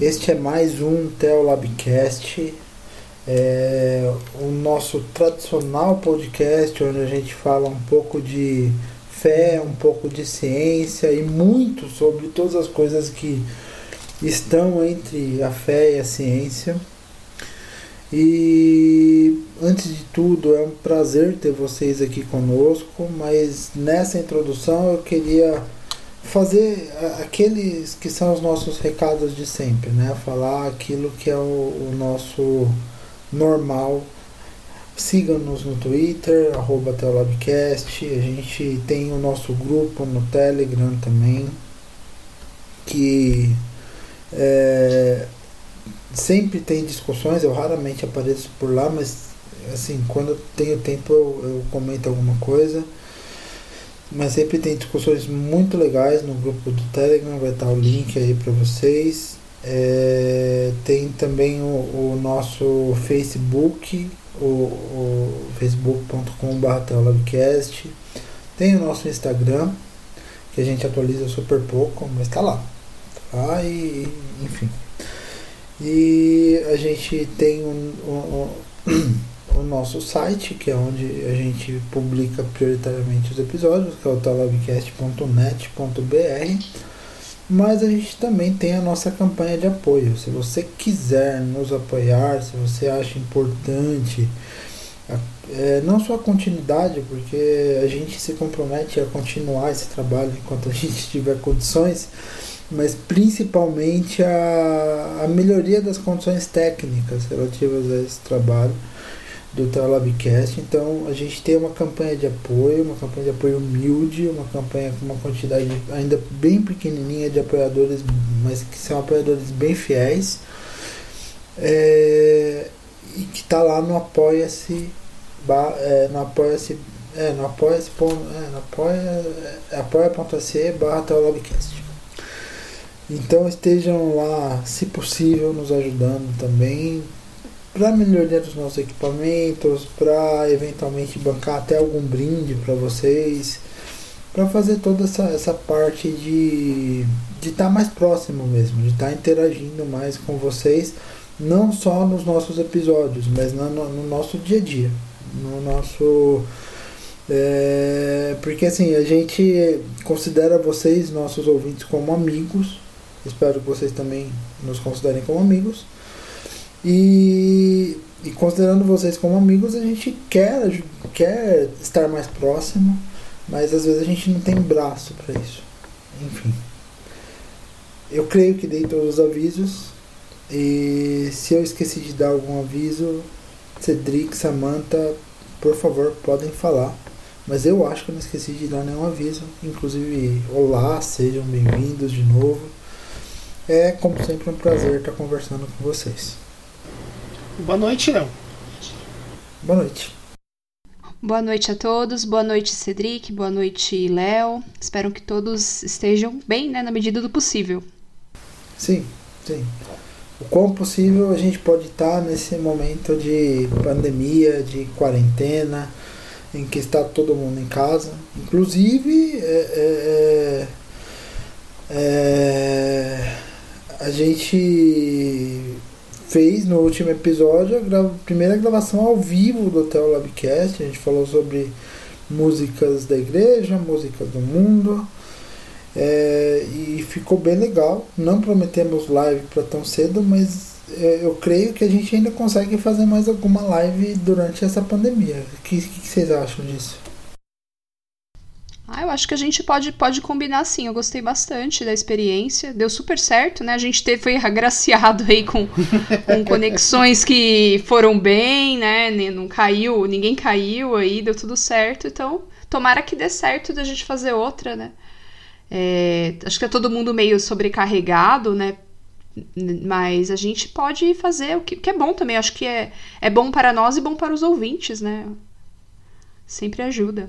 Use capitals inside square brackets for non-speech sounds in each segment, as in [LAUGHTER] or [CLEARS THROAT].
Este é mais um Teolabcast, é o nosso tradicional podcast onde a gente fala um pouco de fé, um pouco de ciência e muito sobre todas as coisas que estão entre a fé e a ciência. E antes de tudo, é um prazer ter vocês aqui conosco, mas nessa introdução eu queria fazer aqueles que são os nossos recados de sempre, né? Falar aquilo que é o, o nosso normal. Siga-nos no Twitter, arroba Teolabcast. A gente tem o nosso grupo no Telegram também, que é, sempre tem discussões. Eu raramente apareço por lá, mas assim, quando eu tenho tempo eu, eu comento alguma coisa. Mas sempre tem discussões muito legais no grupo do Telegram, vai estar o link aí para vocês. É, tem também o, o, nosso Facebook, o, o facebook.com.br Tem o nosso Instagram, que a gente atualiza super pouco, mas está lá. Tá lá e enfim. E a gente tem um, um, um [CLEARS THROAT] o nosso site, que é onde a gente publica prioritariamente os episódios, que é o talabcast.net.br. Mas a gente também tem a nossa campanha de apoio. Se você quiser nos apoiar, se você acha importante, é, não só a continuidade, porque a gente se compromete a continuar esse trabalho enquanto a gente [LAUGHS] tiver condições, mas principalmente a, a melhoria das condições técnicas relativas a esse trabalho do Telabcast. Então a gente tem uma campanha de apoio, uma campanha de apoio humilde, uma campanha com uma quantidade ainda bem pequenininha de apoiadores, mas que são apoiadores bem fiéis. É, e que está lá no Apoia-se é, no Apoia-se é, no apoia-se é, apoia, é, apoia.se barra Teolabcast. Então estejam lá, se possível, nos ajudando também para melhoria dos nossos equipamentos, para eventualmente bancar até algum brinde para vocês, para fazer toda essa, essa parte de de estar tá mais próximo mesmo, de estar tá interagindo mais com vocês, não só nos nossos episódios, mas no, no nosso dia a dia, no nosso é, porque assim a gente considera vocês nossos ouvintes como amigos, espero que vocês também nos considerem como amigos e, e considerando vocês como amigos, a gente quer, quer estar mais próximo, mas às vezes a gente não tem braço para isso. Enfim. Eu creio que dei todos os avisos. E se eu esqueci de dar algum aviso, Cedric, Samantha, por favor, podem falar. Mas eu acho que eu não esqueci de dar nenhum aviso. Inclusive, olá, sejam bem-vindos de novo. É, como sempre, um prazer estar conversando com vocês. Boa noite, Léo. Boa noite. Boa noite a todos, boa noite Cedric, boa noite Léo. Espero que todos estejam bem, né, na medida do possível. Sim, sim. O quão possível a gente pode estar nesse momento de pandemia, de quarentena, em que está todo mundo em casa. Inclusive, é, é, é, é a gente fez no último episódio a gra primeira gravação ao vivo do Hotel Labcast. A gente falou sobre músicas da igreja, músicas do mundo. É, e ficou bem legal. Não prometemos live para tão cedo, mas é, eu creio que a gente ainda consegue fazer mais alguma live durante essa pandemia. O que, que vocês acham disso? Ah, eu acho que a gente pode, pode combinar sim. Eu gostei bastante da experiência. Deu super certo, né? A gente teve, foi [LAUGHS] agraciado aí com, com conexões que foram bem, né? Não caiu, ninguém caiu aí, deu tudo certo. Então, tomara que dê certo da gente fazer outra, né? É, acho que é todo mundo meio sobrecarregado, né? Mas a gente pode fazer o que, que é bom também. Acho que é, é bom para nós e bom para os ouvintes, né? Sempre ajuda.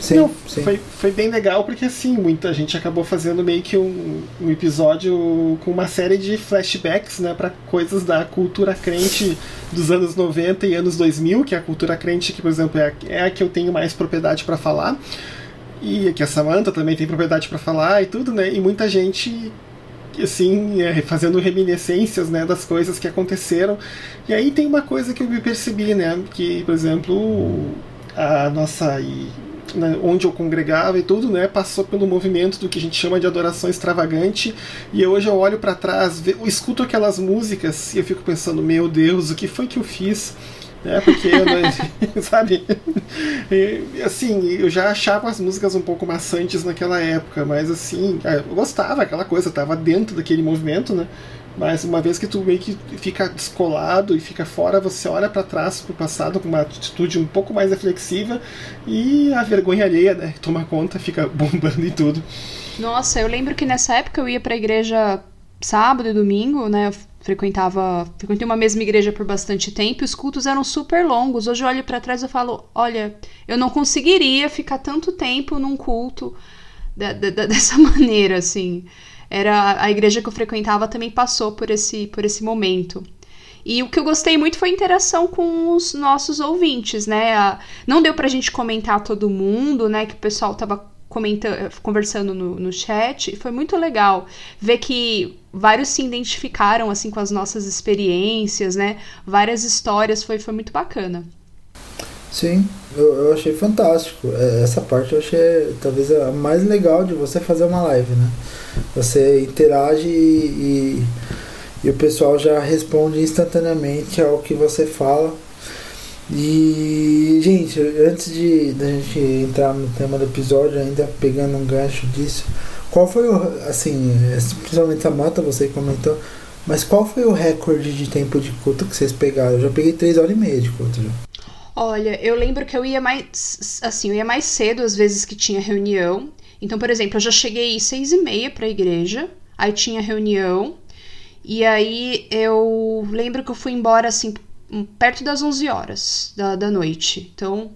Sim, Não, sim. Foi, foi bem legal porque assim, muita gente acabou fazendo meio que um, um episódio com uma série de flashbacks, né, para coisas da cultura crente dos anos 90 e anos 2000, que é a cultura crente que, por exemplo, é a, é a que eu tenho mais propriedade para falar. e que a Samantha também tem propriedade para falar e tudo, né? E muita gente assim, é, fazendo reminiscências, né, das coisas que aconteceram. E aí tem uma coisa que eu me percebi, né, que, por exemplo, a nossa e, né, onde eu congregava e tudo, né, passou pelo movimento do que a gente chama de adoração extravagante. E hoje eu olho para trás, escuto aquelas músicas e eu fico pensando, meu Deus, o que foi que eu fiz? né? Porque, [LAUGHS] [LAUGHS] sabe? E, assim, eu já achava as músicas um pouco maçantes naquela época, mas assim, é, eu gostava aquela coisa, tava dentro daquele movimento, né? Mas uma vez que tu meio que fica descolado e fica fora, você olha para trás, pro passado, com uma atitude um pouco mais reflexiva e a vergonha alheia, né? Toma conta, fica [LAUGHS] bombando e tudo. Nossa, eu lembro que nessa época eu ia pra igreja sábado e domingo, né? Eu frequentava, frequentei uma mesma igreja por bastante tempo, e os cultos eram super longos. Hoje eu olho para trás e falo, olha, eu não conseguiria ficar tanto tempo num culto da, da, [LAUGHS] dessa maneira, assim. Era a igreja que eu frequentava também passou por esse por esse momento. E o que eu gostei muito foi a interação com os nossos ouvintes, né? Não deu pra gente comentar todo mundo, né? Que o pessoal tava comentando, conversando no, no chat, e foi muito legal ver que vários se identificaram assim com as nossas experiências, né? Várias histórias, foi, foi muito bacana. Sim, eu, eu achei fantástico. É, essa parte eu achei talvez a mais legal de você fazer uma live, né? Você interage e, e, e o pessoal já responde instantaneamente ao que você fala e, gente, antes de da gente entrar no tema do episódio, ainda pegando um gancho disso, qual foi o, assim, principalmente a Mata, você comentou, mas qual foi o recorde de tempo de culto que vocês pegaram? Eu já peguei 3 horas e meia de culto já. Olha, eu lembro que eu ia mais, assim, eu ia mais cedo às vezes que tinha reunião. Então, por exemplo, eu já cheguei seis e meia para a igreja, aí tinha reunião, e aí eu lembro que eu fui embora assim perto das 11 horas da, da noite. Então,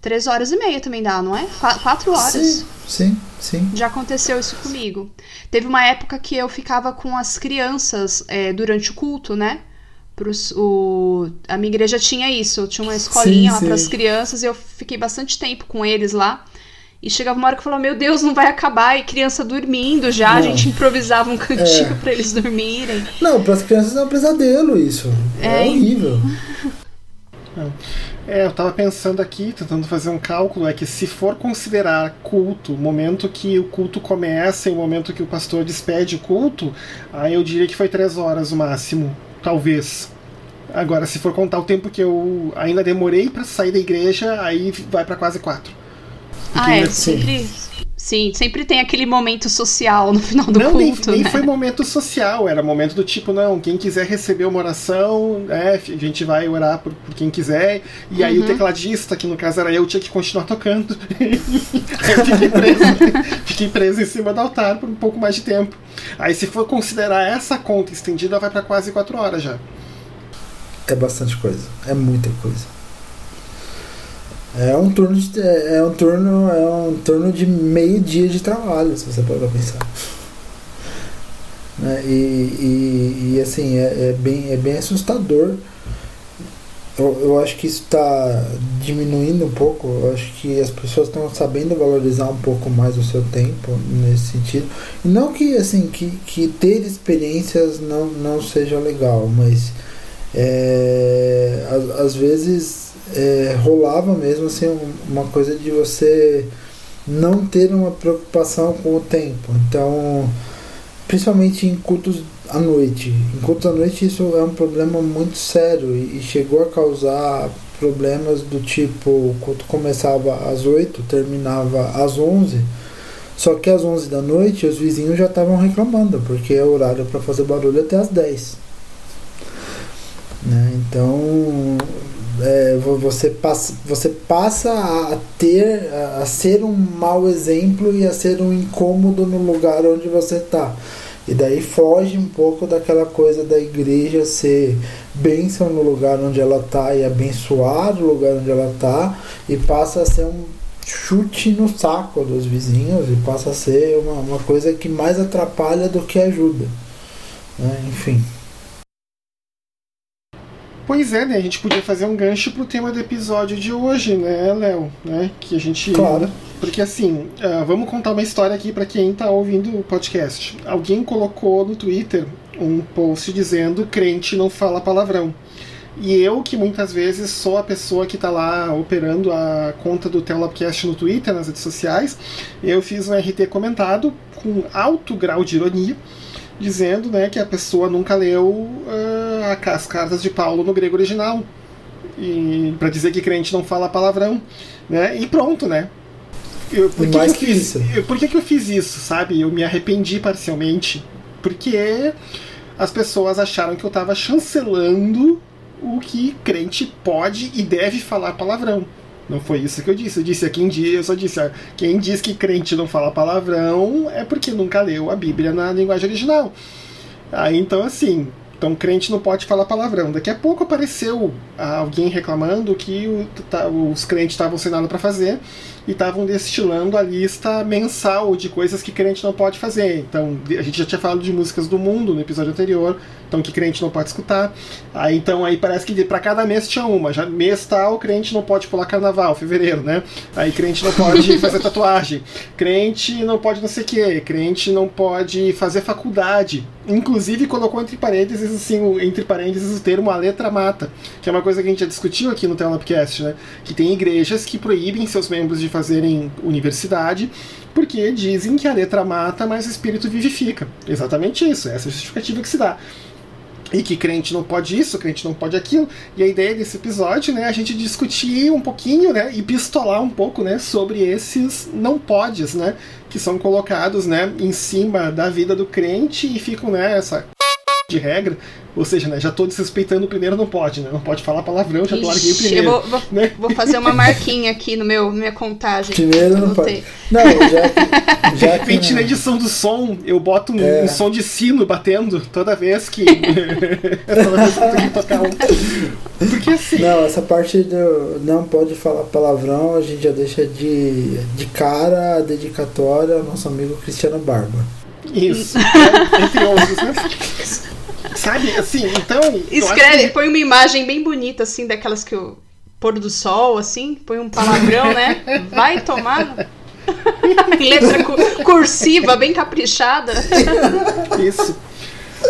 3 horas e meia também dá, não é? 4 horas. Sim, sim, sim. Já aconteceu isso comigo. Teve uma época que eu ficava com as crianças é, durante o culto, né? Pros, o, a minha igreja tinha isso, tinha uma escolinha sim, lá para as crianças e eu fiquei bastante tempo com eles lá. E chegava uma hora que eu falava, meu Deus, não vai acabar. E criança dormindo já, não. a gente improvisava um cantinho é. para eles dormirem. Não, para as crianças é um pesadelo isso. É, é horrível. É, eu tava pensando aqui, tentando fazer um cálculo, é que se for considerar culto, o momento que o culto começa e o momento que o pastor despede o culto, aí eu diria que foi três horas o máximo, talvez. Agora, se for contar o tempo que eu ainda demorei para sair da igreja, aí vai para quase quatro. Ah, é, sempre. Sim, sempre tem aquele momento social no final do não, culto. Nem, nem né? foi momento social, era momento do tipo, não, quem quiser receber uma oração, é, a gente vai orar por, por quem quiser. E aí uhum. o tecladista, que no caso era eu, tinha que continuar tocando. [LAUGHS] eu fiquei preso, [LAUGHS] fiquei preso em cima do altar por um pouco mais de tempo. Aí se for considerar essa conta estendida, vai para quase quatro horas já. É bastante coisa, é muita coisa. É um turno de, é um turno é um turno de meio dia de trabalho, se você pode pensar. Né? E, e, e, assim é, é, bem é bem assustador. Eu, eu acho que isso está diminuindo um pouco. Eu acho que as pessoas estão sabendo valorizar um pouco mais o seu tempo nesse sentido. E não que assim que, que ter experiências não, não seja legal, mas é, às, às vezes é, rolava mesmo assim uma coisa de você não ter uma preocupação com o tempo. Então, principalmente em cultos à noite. Em cultos à noite isso é um problema muito sério e, e chegou a causar problemas do tipo, o culto começava às 8, terminava às 11. Só que às 11 da noite os vizinhos já estavam reclamando, porque é horário para fazer barulho até às 10. Né? Então, é, você, passa, você passa a ter, a ser um mau exemplo e a ser um incômodo no lugar onde você está. E daí foge um pouco daquela coisa da igreja ser bênção no lugar onde ela está e abençoar o lugar onde ela está e passa a ser um chute no saco dos vizinhos e passa a ser uma, uma coisa que mais atrapalha do que ajuda. Né? Enfim. Pois é, né? A gente podia fazer um gancho pro tema do episódio de hoje, né, Léo? Né? Que a gente claro. porque assim, uh, vamos contar uma história aqui para quem tá ouvindo o podcast. Alguém colocou no Twitter um post dizendo crente não fala palavrão. E eu, que muitas vezes sou a pessoa que está lá operando a conta do Telopcast no Twitter, nas redes sociais, eu fiz um RT comentado com alto grau de ironia, dizendo né, que a pessoa nunca leu uh, as cartas de Paulo no grego original. E para dizer que crente não fala palavrão. Né? E pronto, né? Eu, por que, que, eu fiz, eu, por que, que eu fiz isso, sabe? Eu me arrependi parcialmente. Porque as pessoas acharam que eu estava chancelando o que crente pode e deve falar palavrão. Não foi isso que eu disse. Eu disse quem diz, eu só disse, quem diz que crente não fala palavrão é porque nunca leu a Bíblia na linguagem original. Aí então assim, então crente não pode falar palavrão. Daqui a pouco apareceu alguém reclamando que o, tá, os crentes estavam sem nada para fazer e estavam destilando a lista mensal de coisas que crente não pode fazer. Então, a gente já tinha falado de músicas do mundo no episódio anterior, então que crente não pode escutar. Aí então aí parece que para cada mês tinha uma. Já mês tal, crente não pode pular carnaval, fevereiro, né? Aí crente não pode [LAUGHS] fazer tatuagem. Crente não pode não sei o quê. Crente não pode fazer faculdade. Inclusive colocou entre parênteses assim, entre parênteses o termo a letra mata, que é uma coisa que a gente já discutiu aqui no Telopcast, né? Que tem igrejas que proíbem seus membros de fazerem universidade porque dizem que a letra mata, mas o espírito vivifica. Exatamente isso, essa é a justificativa que se dá. E que crente não pode isso, crente não pode aquilo. E a ideia desse episódio, né, é a gente discutir um pouquinho, né, e pistolar um pouco, né, sobre esses não podes, né, que são colocados, né, em cima da vida do crente e ficam, né, essa de regra ou seja, né, já estou desrespeitando o primeiro, não pode, né? Não pode falar palavrão, já tô larguei o primeiro. Eu vou, vou, né? vou, fazer uma marquinha aqui no meu, na minha contagem. Primeiro não pode. Não, já que, [LAUGHS] já De repente, na edição do som, eu boto um, é. um, som de sino batendo toda vez que. [LAUGHS] toda vez que tocar um. Porque assim. Não, essa parte do não pode falar palavrão, a gente já deixa de, de cara a dedicatória ao nosso amigo Cristiano Barba. Isso, é, [LAUGHS] entre outros, né? Sabe, assim, então. Escreve, que... põe uma imagem bem bonita, assim, daquelas que o pôr do sol, assim, põe um palavrão, né? Vai tomar. [LAUGHS] Letra cursiva, bem caprichada. Isso.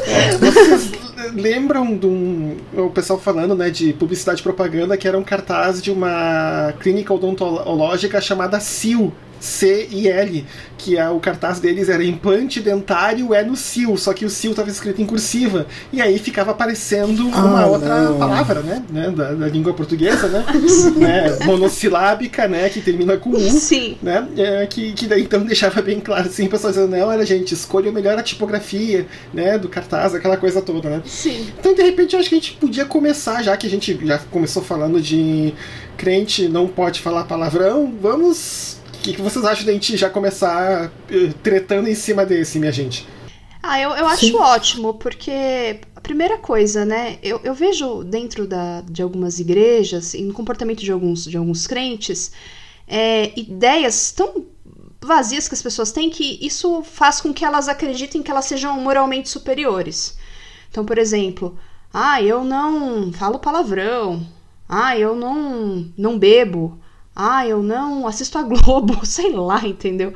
É, vocês lembram de um, o pessoal falando né, de publicidade e propaganda que era um cartaz de uma clínica odontológica chamada CIL, C e L, que é, o cartaz deles era implante dentário é no sil, só que o sil estava escrito em cursiva, e aí ficava aparecendo ah, uma outra não. palavra, né, né da, da, língua portuguesa, né, [LAUGHS] né, monossilábica, né, que termina com U, Sim. né, é, que, que daí então deixava bem claro, assim, o pessoal dizendo, não, era gente, escolha melhor a tipografia, né, do cartaz, aquela coisa toda, né. Sim. Então, de repente, eu acho que a gente podia começar, já que a gente já começou falando de crente não pode falar palavrão, vamos que, que vocês acham da gente já começar uh, tretando em cima desse, minha gente? Ah, eu, eu acho Sim. ótimo, porque a primeira coisa, né? Eu, eu vejo dentro da, de algumas igrejas e no comportamento de alguns, de alguns crentes é, ideias tão vazias que as pessoas têm que isso faz com que elas acreditem que elas sejam moralmente superiores. Então, por exemplo, ah, eu não falo palavrão. Ah, eu não não bebo ah, eu não assisto a Globo, [LAUGHS] sei lá, entendeu?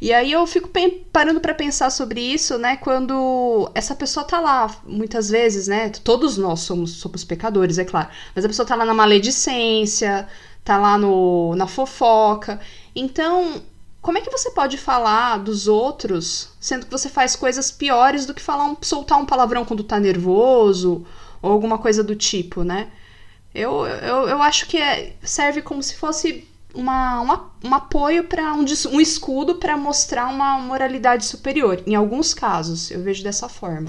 E aí eu fico parando para pensar sobre isso, né? Quando essa pessoa tá lá, muitas vezes, né? Todos nós somos, somos pecadores, é claro. Mas a pessoa tá lá na maledicência, tá lá no, na fofoca. Então, como é que você pode falar dos outros, sendo que você faz coisas piores do que falar um, soltar um palavrão quando tá nervoso ou alguma coisa do tipo, né? Eu, eu, eu acho que é, serve como se fosse uma, uma um apoio para um, um escudo para mostrar uma moralidade superior. Em alguns casos, eu vejo dessa forma.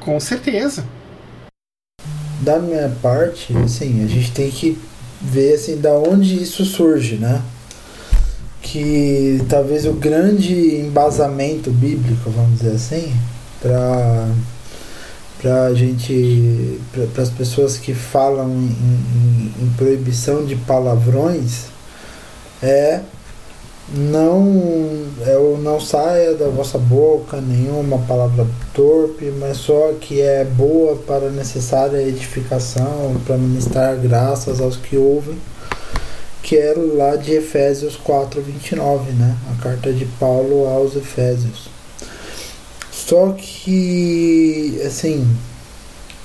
Com certeza. Da minha parte, assim, a gente tem que ver assim da onde isso surge, né? Que talvez o grande embasamento bíblico, vamos dizer assim, para para a gente, para as pessoas que falam em, em, em, proibição de palavrões, é não é o não saia da vossa boca nenhuma palavra torpe, mas só que é boa para necessária edificação, para ministrar graças aos que ouvem. que era lá de Efésios 4, 29, né? A carta de Paulo aos Efésios. Só que, assim,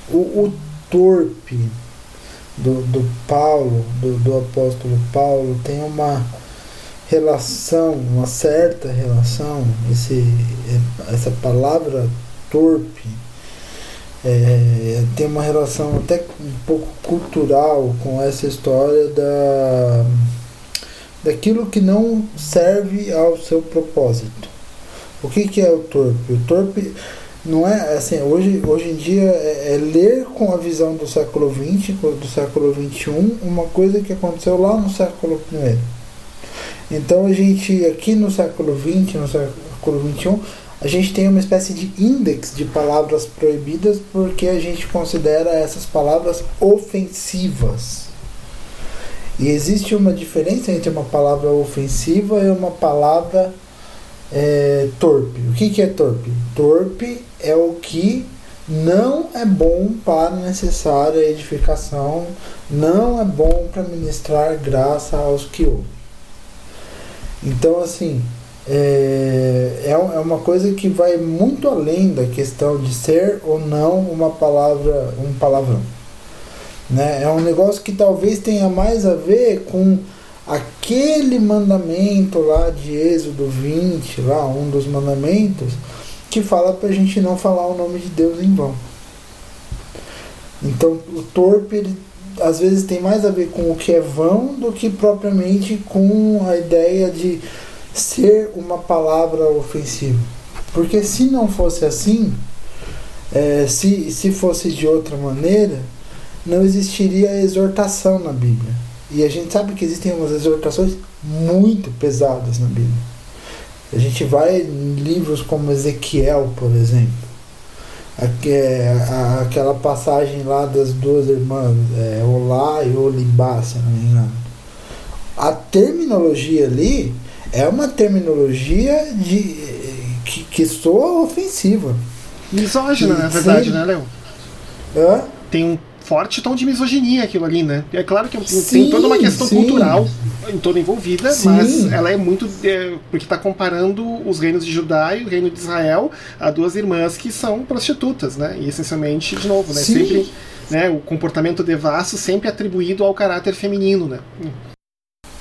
o, o torpe do, do Paulo, do, do apóstolo Paulo, tem uma relação, uma certa relação, esse, essa palavra torpe é, tem uma relação até um pouco cultural com essa história da daquilo que não serve ao seu propósito. O que, que é o torpe? O torpe não é assim, hoje, hoje em dia é, é ler com a visão do século XX, do século XXI, uma coisa que aconteceu lá no século I. Então a gente aqui no século XX, no século XXI, a gente tem uma espécie de índex de palavras proibidas porque a gente considera essas palavras ofensivas. E existe uma diferença entre uma palavra ofensiva e uma palavra é, torpe. O que, que é torpe? Torpe é o que não é bom para necessária edificação, não é bom para ministrar graça aos que ouvem. Então, assim, é, é, é uma coisa que vai muito além da questão de ser ou não uma palavra, um palavrão. Né? É um negócio que talvez tenha mais a ver com aquele mandamento lá de Êxodo 20, lá, um dos mandamentos, que fala para a gente não falar o nome de Deus em vão. Então o torpe ele, às vezes tem mais a ver com o que é vão do que propriamente com a ideia de ser uma palavra ofensiva. Porque se não fosse assim, é, se, se fosse de outra maneira, não existiria exortação na Bíblia. E a gente sabe que existem umas exortações muito pesadas na Bíblia. A gente vai em livros como Ezequiel, por exemplo. Aquela passagem lá das duas irmãs, é, Olá e Olibá, se não me engano. A terminologia ali é uma terminologia de, que, que soa ofensiva. Misógina, na verdade, né, Léo? Hã? Tem um forte tom de misoginia aquilo ali, né? É claro que sim, tem toda uma questão sim. cultural em toda envolvida, sim. mas ela é muito. É, porque está comparando os reinos de Judá e o reino de Israel a duas irmãs que são prostitutas, né? E essencialmente, de novo, né? Sempre. Né, o comportamento devasso sempre atribuído ao caráter feminino, né?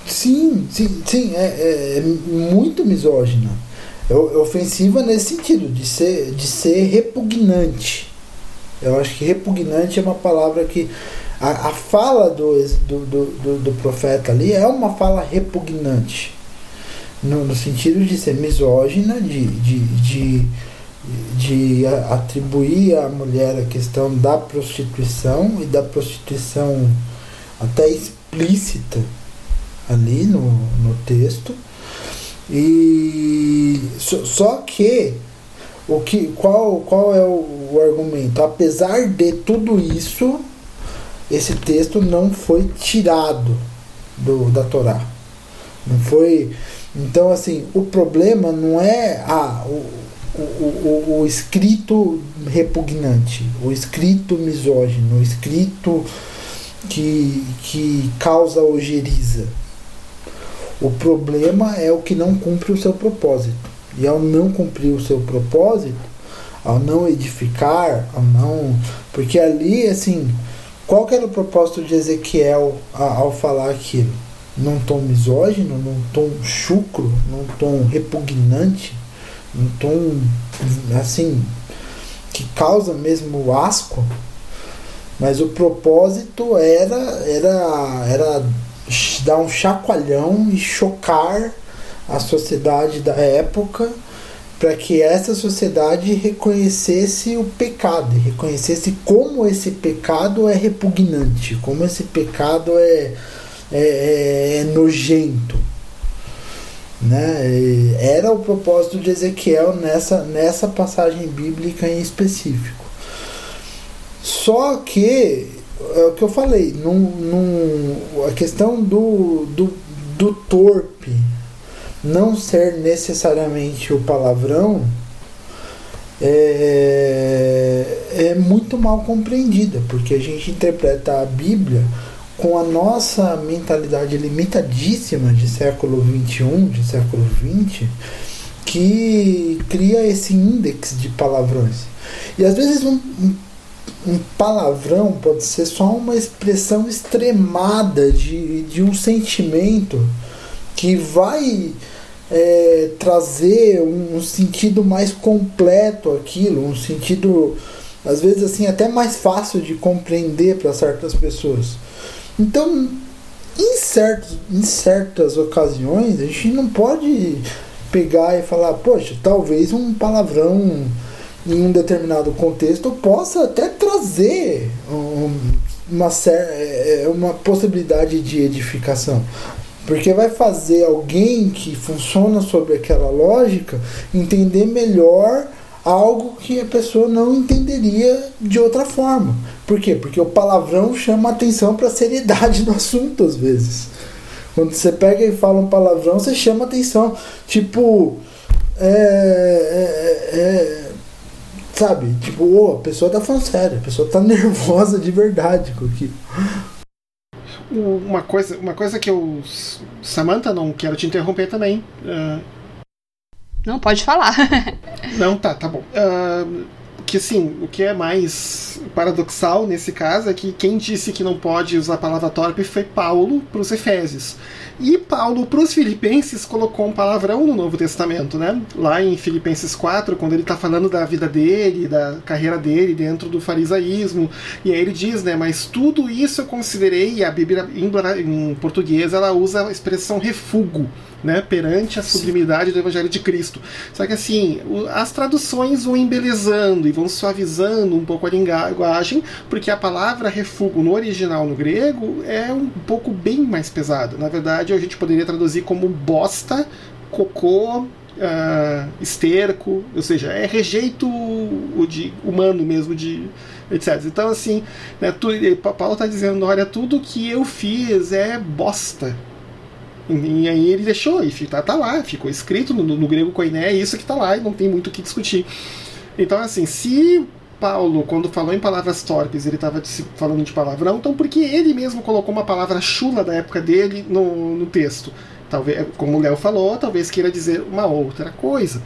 Sim, sim, sim, é, é, é muito misógina. É, é ofensiva nesse sentido, de ser, de ser repugnante. Eu acho que repugnante é uma palavra que. A, a fala do, do, do, do, profeta ali é uma fala repugnante. No, no sentido de ser misógina, de, de, de, de atribuir à mulher a questão da prostituição e da prostituição até explícita ali no, no texto. E só, só que o que qual, qual é o, o, argumento? Apesar de tudo isso, esse texto não foi tirado do, da Torá. Não foi. Então, assim, o problema não é ah, o, o, o, o escrito repugnante, o escrito misógino, o escrito que, que causa ojeriza. O problema é o que não cumpre o seu propósito. E ao não cumprir o seu propósito, ao não edificar, ao não. Porque ali, assim, qual que era o propósito de Ezequiel ao falar aquilo? Num tom misógino, num tom chucro, num tom repugnante, num tom, assim, que causa mesmo asco. Mas o propósito era, era, era dar um chacoalhão e chocar a sociedade da época para que essa sociedade reconhecesse o pecado, reconhecesse como esse pecado é repugnante, como esse pecado é, é, é, nojento. Né? Era o propósito de Ezequiel nessa, nessa passagem bíblica em específico. Só que é o que eu falei, num, num, a questão do, do, do torpe não ser necessariamente o palavrão é, é muito mal compreendida, porque a gente interpreta a Bíblia com a nossa mentalidade limitadíssima de século 21, de século 20, que cria esse índex de palavrões. E às vezes um, um, um palavrão pode ser só uma expressão extremada de, de um sentimento que vai é, trazer um, um, sentido mais completo aquilo, um sentido às vezes assim até mais fácil de compreender para certas pessoas. Então, em, certos, em certas ocasiões, a gente não pode pegar e falar, poxa, talvez um palavrão em um determinado contexto possa até trazer um, uma, é, é, uma possibilidade de edificação. Porque vai fazer alguém que funciona sobre aquela lógica entender melhor algo que a pessoa não entenderia de outra forma. Por quê? Porque o palavrão chama atenção para a seriedade [LAUGHS] do assunto às vezes. Quando você pega e fala um palavrão, você chama atenção. Tipo, é, é, é, sabe? Tipo, oh, a pessoa tá falando sério, a pessoa tá [LAUGHS] nervosa de verdade com aquilo. Uma coisa, uma coisa que eu. Samantha, não quero te interromper também. Uh, não, pode falar. [LAUGHS] não, tá, tá bom. Uh, que assim, o que é mais paradoxal nesse caso é que quem disse que não pode usar a palavra torpe foi Paulo para os Efésios. E Paulo, para os filipenses, colocou um palavrão no Novo Testamento, né? Lá em Filipenses 4, quando ele está falando da vida dele, da carreira dele dentro do farisaísmo. E aí ele diz, né? Mas tudo isso eu considerei, e a Bíblia em português ela usa a expressão refugo né, perante a sublimidade do Evangelho de Cristo. Só que assim, as traduções vão embelezando e vão suavizando um pouco a linguagem, porque a palavra refúgio no original no grego é um pouco bem mais pesada. Na verdade, a gente poderia traduzir como bosta, cocô, Uh, esterco, ou seja, é rejeito de humano mesmo, de etc. Então, assim, né, tu, Paulo está dizendo: olha, tudo que eu fiz é bosta. E aí ele deixou, e tá, tá lá, ficou escrito no, no grego koiné, é isso que tá lá, e não tem muito o que discutir. Então, assim, se Paulo, quando falou em palavras torpes, ele estava falando de palavrão, então por que ele mesmo colocou uma palavra chula da época dele no, no texto? Talvez, como o Léo falou, talvez queira dizer uma outra coisa.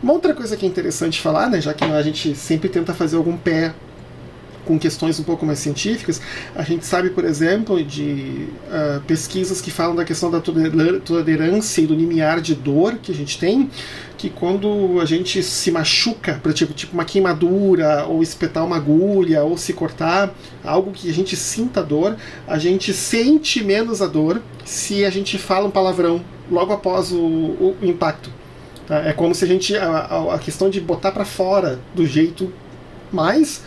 Uma outra coisa que é interessante falar, né, já que a gente sempre tenta fazer algum pé com questões um pouco mais científicas, a gente sabe, por exemplo, de uh, pesquisas que falam da questão da tolerância e do limiar de dor que a gente tem, que quando a gente se machuca, para tipo, tipo uma queimadura, ou espetar uma agulha, ou se cortar, algo que a gente sinta dor, a gente sente menos a dor se a gente fala um palavrão logo após o, o impacto. Tá? É como se a gente. A, a questão de botar para fora do jeito mais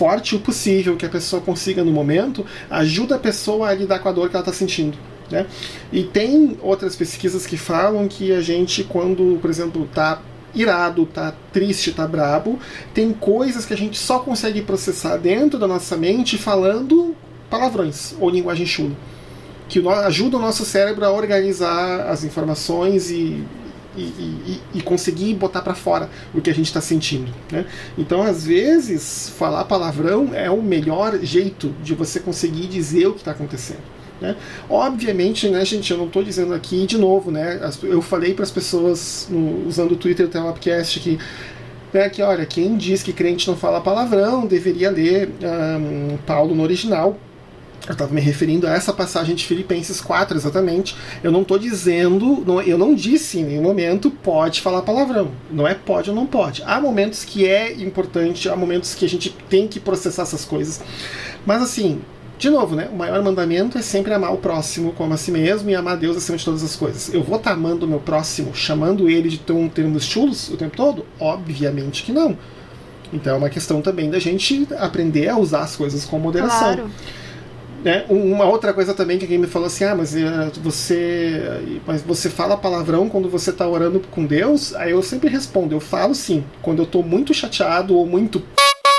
forte o possível que a pessoa consiga no momento, ajuda a pessoa a lidar com a dor que ela está sentindo. Né? E tem outras pesquisas que falam que a gente, quando, por exemplo, está irado, tá triste, tá brabo, tem coisas que a gente só consegue processar dentro da nossa mente falando palavrões ou linguagem chula. Que ajuda o nosso cérebro a organizar as informações e e, e, e conseguir botar para fora o que a gente está sentindo. Né? Então, às vezes, falar palavrão é o melhor jeito de você conseguir dizer o que está acontecendo. Né? Obviamente, né, gente, eu não estou dizendo aqui de novo, né? Eu falei para as pessoas no, usando o Twitter do Telapcast que né, que olha, quem diz que crente não fala palavrão deveria ler um, Paulo no original, eu estava me referindo a essa passagem de Filipenses 4, exatamente. Eu não estou dizendo, não, eu não disse em nenhum momento pode falar palavrão. Não é pode ou não pode. Há momentos que é importante, há momentos que a gente tem que processar essas coisas. Mas assim, de novo, né? O maior mandamento é sempre amar o próximo como a si mesmo e amar Deus acima de todas as coisas. Eu vou estar tá amando o meu próximo, chamando ele de termos chulos o tempo todo? Obviamente que não. Então é uma questão também da gente aprender a usar as coisas com moderação. Claro. Né? Uma outra coisa também que alguém me falou assim, ah, mas eh, você, mas você fala palavrão quando você está orando com Deus? Aí eu sempre respondo, eu falo sim. Quando eu estou muito chateado ou muito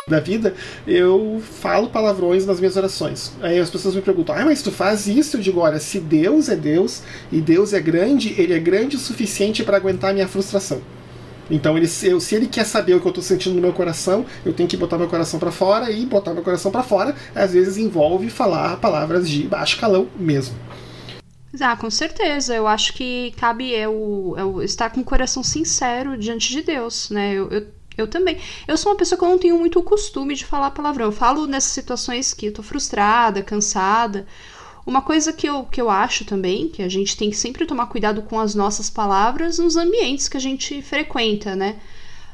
da vida, eu falo palavrões nas minhas orações. Aí as pessoas me perguntam, ah, mas tu faz isso? Eu digo, olha, se Deus é Deus e Deus é grande, Ele é grande o suficiente para aguentar a minha frustração. Então, ele, se, se ele quer saber o que eu estou sentindo no meu coração, eu tenho que botar meu coração para fora e botar meu coração para fora, às vezes envolve falar palavras de baixo calão mesmo. Ah, com certeza. Eu acho que cabe estar com o coração sincero diante de Deus, né? Eu, eu, eu, também. Eu sou uma pessoa que eu não tenho muito o costume de falar palavrão. Eu falo nessas situações que eu tô frustrada, cansada. Uma coisa que eu, que eu acho também, que a gente tem que sempre tomar cuidado com as nossas palavras nos ambientes que a gente frequenta, né?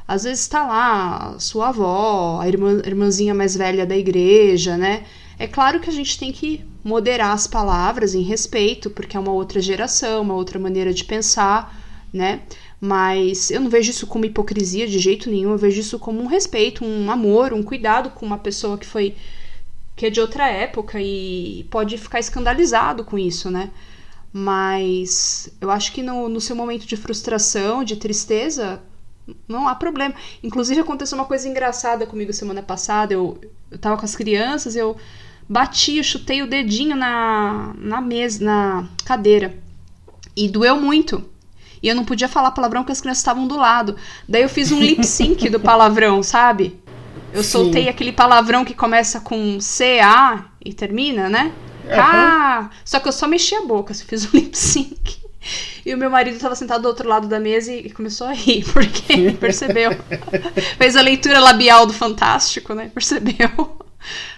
Às vezes está lá a sua avó, a irmã, a irmãzinha mais velha da igreja, né? É claro que a gente tem que moderar as palavras em respeito, porque é uma outra geração, uma outra maneira de pensar, né? Mas eu não vejo isso como hipocrisia de jeito nenhum, eu vejo isso como um respeito, um amor, um cuidado com uma pessoa que foi que é de outra época e pode ficar escandalizado com isso, né? Mas eu acho que no, no seu momento de frustração, de tristeza, não há problema. Inclusive aconteceu uma coisa engraçada comigo semana passada. Eu, eu tava com as crianças, eu bati, eu chutei o dedinho na, na mesa, na cadeira. E doeu muito. E eu não podia falar palavrão porque as crianças estavam do lado. Daí eu fiz um lip sync do palavrão, sabe? Eu Sim. soltei aquele palavrão que começa com C-A e termina, né? Uhum. Ah! Só que eu só mexi a boca, fiz um [LAUGHS] lip sync. E o meu marido estava sentado do outro lado da mesa e começou a rir, [LAUGHS] porque percebeu. [LAUGHS] Fez a leitura labial do Fantástico, né? Percebeu.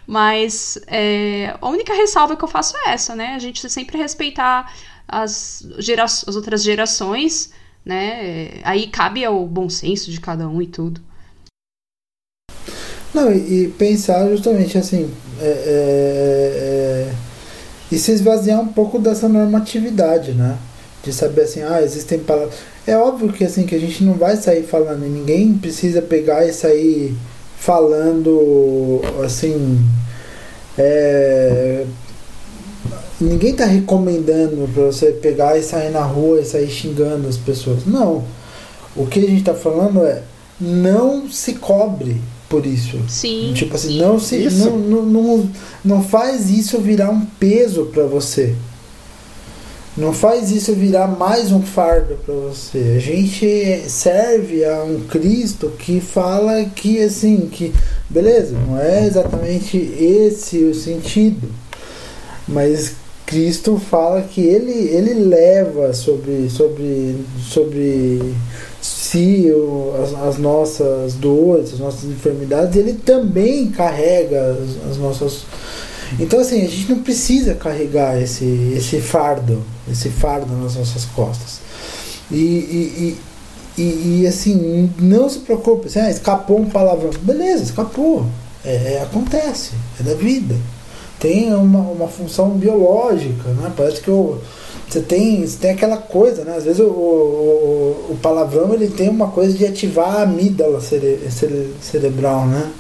Mas é, a única ressalva que eu faço é essa, né? A gente sempre respeitar as, gera as outras gerações, né? Aí cabe ao bom senso de cada um e tudo. Não, e, e pensar justamente assim. É, é, é, e se esvaziar um pouco dessa normatividade, né? De saber assim, ah, existem palavras. É óbvio que assim, que a gente não vai sair falando, ninguém precisa pegar e sair falando assim. É, ninguém está recomendando para você pegar e sair na rua e sair xingando as pessoas. Não. O que a gente está falando é não se cobre por isso. Sim. Tipo assim, não se não, não, não, não faz isso virar um peso para você. Não faz isso virar mais um fardo para você. A gente serve a um Cristo que fala que assim, que beleza, não é exatamente esse o sentido. Mas Cristo fala que ele, ele leva sobre, sobre, sobre si as, as, nossas dores, as nossas enfermidades, ele também carrega as, as nossas então, assim, a gente não precisa carregar esse, esse fardo, esse fardo nas nossas costas. E, e, e, e assim, não se preocupe, assim, ah, escapou um palavrão. Beleza, escapou. É, é, acontece, é da vida. Tem uma, uma função biológica, né? Parece que eu, você, tem, você tem aquela coisa, né? Às vezes o, o, o palavrão ele tem uma coisa de ativar a amígdala cere, cere, cerebral, né?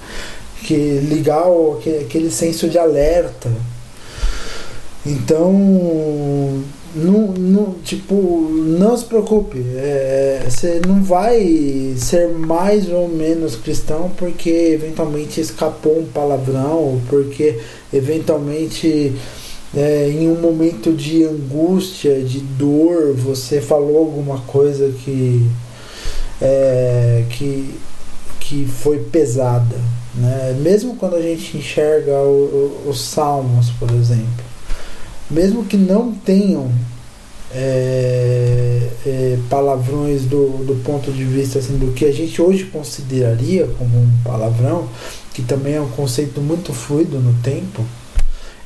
que ligar o, aquele senso de alerta. Então, não, não, tipo, não se preocupe, é, você não vai ser mais ou menos cristão porque eventualmente escapou um palavrão, ou porque eventualmente é, em um momento de angústia, de dor, você falou alguma coisa que, é, que, que foi pesada. Né? Mesmo quando a gente enxerga o, o, os salmos, por exemplo, mesmo que não tenham é, é, palavrões do, do ponto de vista assim, do que a gente hoje consideraria como um palavrão, que também é um conceito muito fluido no tempo,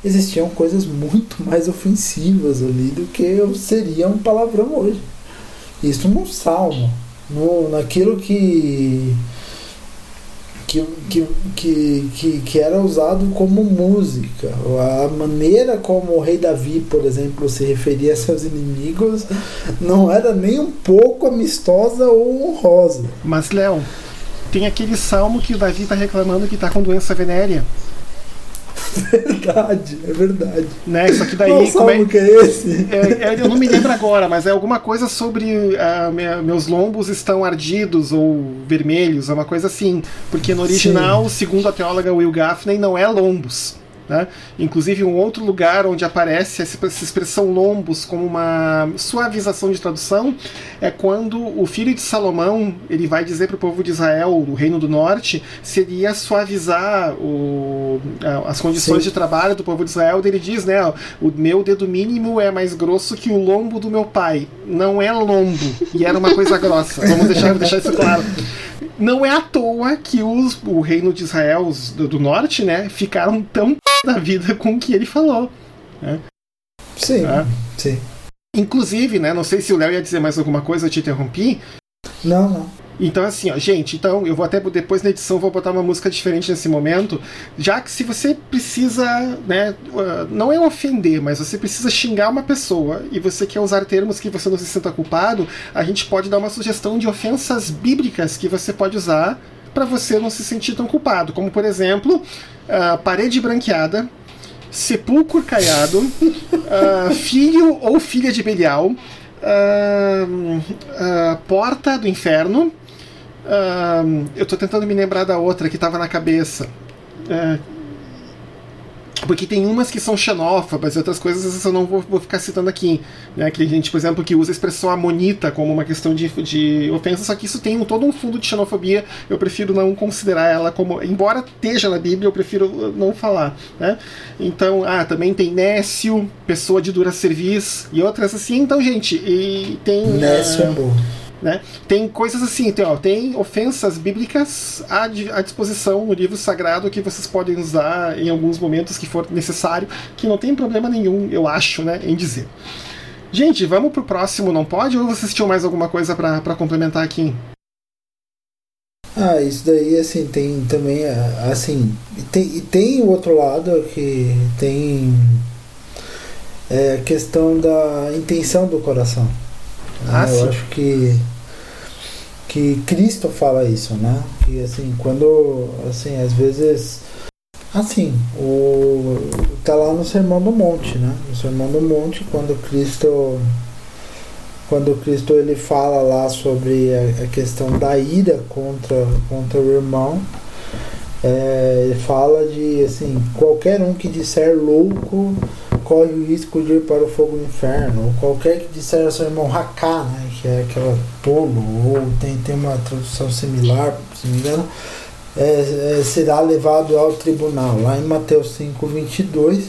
existiam coisas muito mais ofensivas ali do que seria um palavrão hoje. Isso num salmo, no, naquilo que que, que, que, que, era usado como música. A maneira como o rei Davi, por exemplo, se referia a seus inimigos não era nem um pouco amistosa ou honrosa. Mas, Léo, tem aquele salmo que o Davi está reclamando que está com doença venérea. Verdade, é verdade. Né? Só que daí. Como é, que é esse? É, é, eu não me lembro agora, mas é alguma coisa sobre uh, minha, meus lombos estão ardidos ou vermelhos, é uma coisa assim. Porque no original, Sim. segundo a teóloga Will Gaffney, não é lombos. Né? Inclusive, um outro lugar onde aparece essa expressão lombos como uma suavização de tradução é quando o filho de Salomão ele vai dizer para o povo de Israel, do Reino do Norte, seria suavizar o, as condições Sim. de trabalho do povo de Israel. Ele diz, né, o meu dedo mínimo é mais grosso que o lombo do meu pai. Não é lombo, e era uma coisa grossa. Vamos deixar, deixar isso claro não é à toa que os, o reino de Israel do, do norte, né, ficaram tão [LAUGHS] da vida com o que ele falou. Né? Sim, é. sim. Inclusive, né, não sei se o Léo ia dizer mais alguma coisa, eu te interrompi. Não, não. Então, assim, ó, gente, então eu vou até depois na edição vou botar uma música diferente nesse momento, já que se você precisa, né, uh, não é ofender, mas você precisa xingar uma pessoa e você quer usar termos que você não se sinta culpado, a gente pode dar uma sugestão de ofensas bíblicas que você pode usar para você não se sentir tão culpado, como por exemplo, uh, parede branqueada, sepulcro caiado, [LAUGHS] uh, filho ou filha de Belial, porta do inferno eu estou tentando me lembrar da outra que estava na cabeça. É, porque tem umas que são xenófobas e outras coisas eu não vou, vou, ficar citando aqui. Né? Que a gente, por exemplo, que usa a expressão amonita como uma questão de, de ofensa, só que isso tem um, todo um fundo de xenofobia. Eu prefiro não considerar ela como. Embora esteja na Bíblia, eu prefiro não falar. Né? Então, ah, também tem Nécio, pessoa de dura serviço e outras assim. Então, gente, e tem. Nécio é bom. Né? Tem coisas assim, tem, ó, tem ofensas bíblicas à, à, disposição no livro sagrado que vocês podem usar em alguns momentos que for necessário, que não tem problema nenhum, eu acho, né, em dizer. Gente, vamos pro próximo, não pode? Ou vocês tinham mais alguma coisa para complementar aqui? Ah, isso daí, assim, tem também, assim, tem, tem o outro lado que tem é, a questão da intenção do coração. Ah, Eu sim. acho que que Cristo fala isso, né? Que assim, quando assim, às vezes assim, o tá lá no Sermão do Monte, né? No Sermão do Monte, quando Cristo quando Cristo ele fala lá sobre a, a questão da ira contra contra o irmão, é, fala de assim, qualquer um que disser louco corre o risco de ir para o fogo do inferno. Qualquer que disser ao seu irmão Haká, né, que é aquela tolo, ou tem, tem uma tradução similar, se me engano, é, é, será levado ao tribunal, lá em Mateus 5, 22.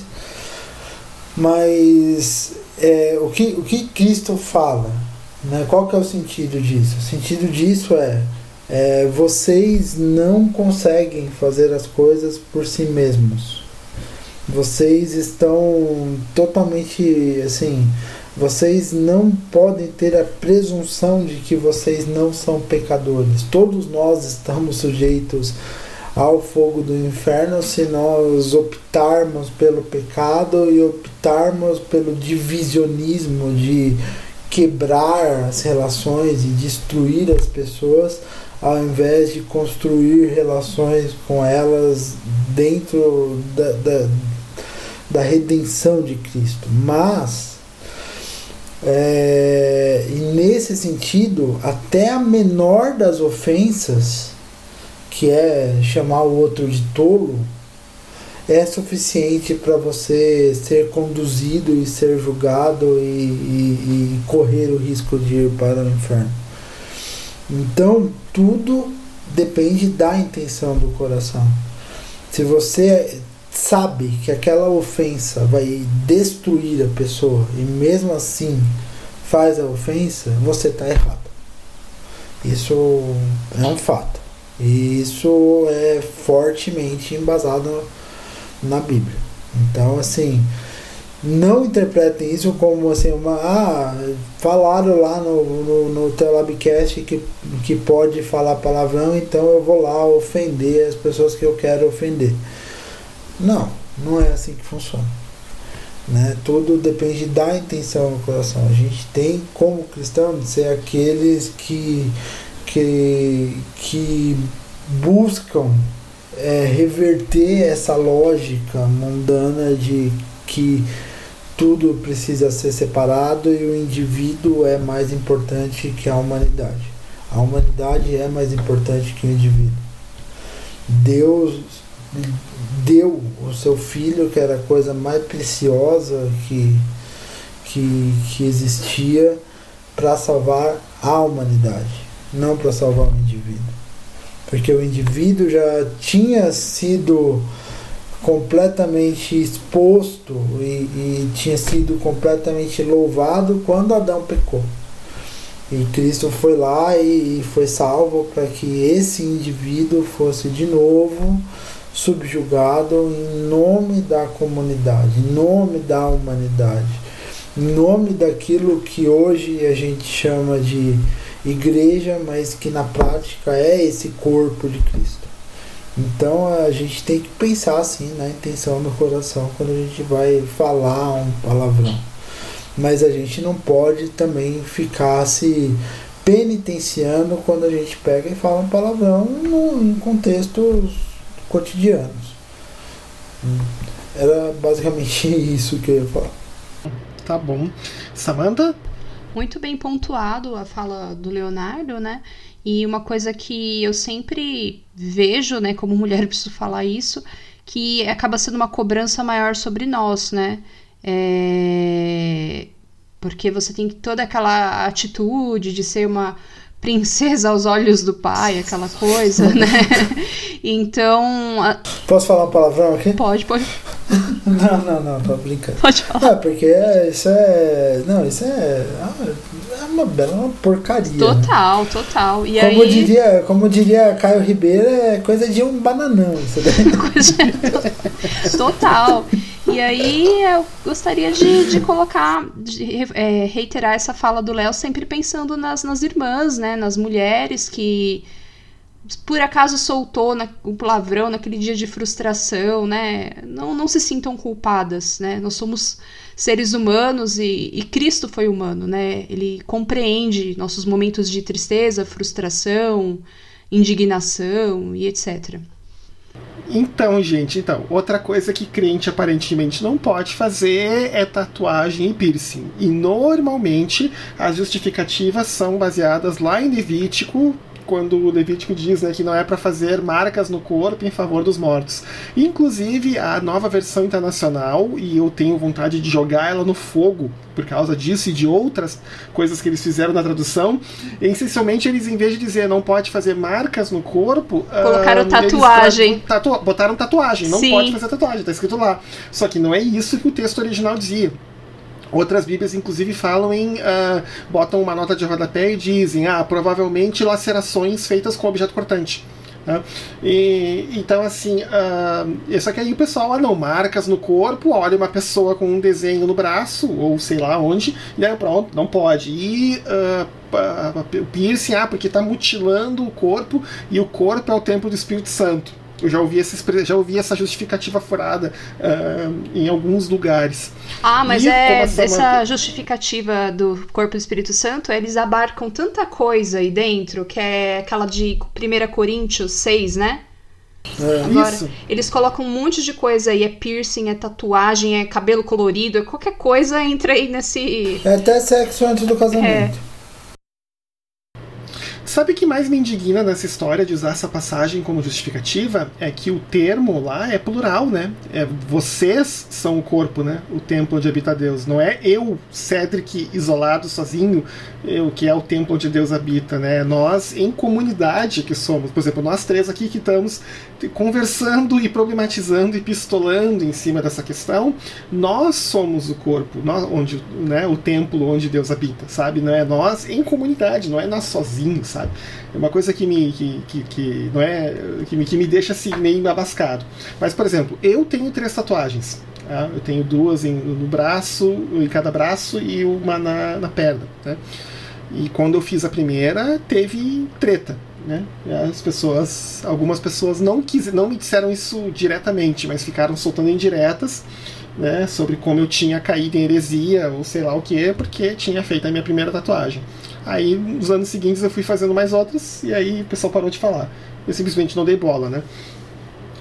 Mas é, o, que, o que Cristo fala? Né, qual que é o sentido disso? O sentido disso é, é vocês não conseguem fazer as coisas por si mesmos vocês estão totalmente assim. Vocês não podem ter a presunção de que vocês não são pecadores. Todos nós estamos sujeitos ao fogo do inferno se nós optarmos pelo pecado e optarmos pelo divisionismo de quebrar as relações e destruir as pessoas ao invés de construir relações com elas dentro da, da da redenção de Cristo. Mas, é, nesse sentido, até a menor das ofensas, que é chamar o outro de tolo, é suficiente para você ser conduzido e ser julgado e, e, e correr o risco de ir para o inferno. Então, tudo depende da intenção do coração. Se você sabe que aquela ofensa vai destruir a pessoa e mesmo assim faz a ofensa, você está errado. Isso é um fato. E isso é fortemente embasado na Bíblia. Então, assim, não interpretem isso como assim, uma. Ah, falaram lá no, no, no Telabcast que, que pode falar palavrão, então eu vou lá ofender as pessoas que eu quero ofender. Não, não é assim que funciona. Né? Tudo depende da intenção do coração. A gente tem, como cristão, de ser aqueles que, que, que buscam é, reverter essa lógica mundana de que tudo precisa ser separado e o indivíduo é mais importante que a humanidade. A humanidade é mais importante que o indivíduo. Deus deu o seu filho, que era a coisa mais preciosa que, que, que existia, para salvar a humanidade, não para salvar o indivíduo. Porque o indivíduo já tinha sido completamente exposto e, e tinha sido completamente louvado quando Adão pecou. E Cristo foi lá e, e foi salvo para que esse indivíduo fosse de novo subjugado em nome da comunidade, em nome da humanidade, em nome daquilo que hoje a gente chama de igreja, mas que na prática é esse corpo de Cristo. Então a gente tem que pensar assim na intenção do coração quando a gente vai falar um palavrão. Mas a gente não pode também ficar se penitenciando quando a gente pega e fala um palavrão em contextos cotidianos. Era basicamente [LAUGHS] isso que eu ia falar. Tá bom. Samantha? Muito bem pontuado a fala do Leonardo, né? E uma coisa que eu sempre vejo, né, como mulher [LAUGHS] preciso falar isso, que acaba sendo uma cobrança maior sobre nós, né? É... Porque você tem toda aquela atitude de ser uma princesa aos olhos do pai, aquela coisa, [LAUGHS] né? Então. A... Posso falar um palavrão aqui? Pode, pode. [LAUGHS] não, não, não, tô brincando. Pode falar. É, porque é, isso é. Não, isso é. É uma bela uma porcaria. Total, né? total. E como, aí... diria, como diria Caio Ribeiro, é coisa de um bananão. [LAUGHS] Isso daí. total. E aí eu gostaria de, de colocar, de é, reiterar essa fala do Léo, sempre pensando nas, nas irmãs, né? Nas mulheres que por acaso soltou na, o palavrão naquele dia de frustração, né? Não, não se sintam culpadas, né? Nós somos seres humanos e, e Cristo foi humano, né? Ele compreende nossos momentos de tristeza, frustração, indignação e etc. Então, gente, então, outra coisa que crente aparentemente não pode fazer é tatuagem e piercing. E normalmente as justificativas são baseadas lá em Levítico quando o Levítico diz né, que não é para fazer marcas no corpo em favor dos mortos. Inclusive, a nova versão internacional, e eu tenho vontade de jogar ela no fogo por causa disso e de outras coisas que eles fizeram na tradução, essencialmente eles, em vez de dizer não pode fazer marcas no corpo, colocaram uh, tatuagem. Tatu botaram tatuagem, não Sim. pode fazer tatuagem, tá escrito lá. Só que não é isso que o texto original dizia. Outras Bíblias, inclusive, falam em. Uh, botam uma nota de rodapé e dizem, ah, provavelmente lacerações feitas com objeto cortante. Né? E, então, assim, uh, só que aí o pessoal, ah, não, marcas no corpo, olha uma pessoa com um desenho no braço, ou sei lá onde, e aí pronto, não pode. E uh, piercing, ah, porque está mutilando o corpo, e o corpo é o templo do Espírito Santo. Eu já ouvi essa, já ouvi essa justificativa furada uh, em alguns lugares. Ah, mas e, é essa justificativa do corpo do Espírito Santo, eles abarcam tanta coisa aí dentro, que é aquela de 1 Coríntios 6, né? É. Agora, Isso. eles colocam um monte de coisa aí, é piercing, é tatuagem, é cabelo colorido, é qualquer coisa entra aí nesse. É até sexo antes do casamento. É. Sabe o que mais me indigna nessa história de usar essa passagem como justificativa? É que o termo lá é plural, né? É vocês são o corpo, né? O templo onde habita Deus. Não é eu, Cedric, isolado, sozinho, eu que é o templo onde Deus habita, né? Nós em comunidade que somos. Por exemplo, nós três aqui que estamos conversando e problematizando e pistolando em cima dessa questão, nós somos o corpo, nós, onde, né, o templo onde Deus habita, sabe? Não é nós em comunidade, não é nós sozinhos, sabe? É uma coisa que me, que, que, que não é, que me, que me deixa assim meio abascado. Mas, por exemplo, eu tenho três tatuagens. Tá? Eu tenho duas em, no braço, em cada braço e uma na, na perna. Né? E quando eu fiz a primeira, teve treta. Né? As pessoas, algumas pessoas não quis, não me disseram isso diretamente, mas ficaram soltando indiretas, né, sobre como eu tinha caído em heresia ou sei lá o que, porque tinha feito a minha primeira tatuagem. Aí, nos anos seguintes, eu fui fazendo mais outras e aí o pessoal parou de falar. Eu simplesmente não dei bola, né?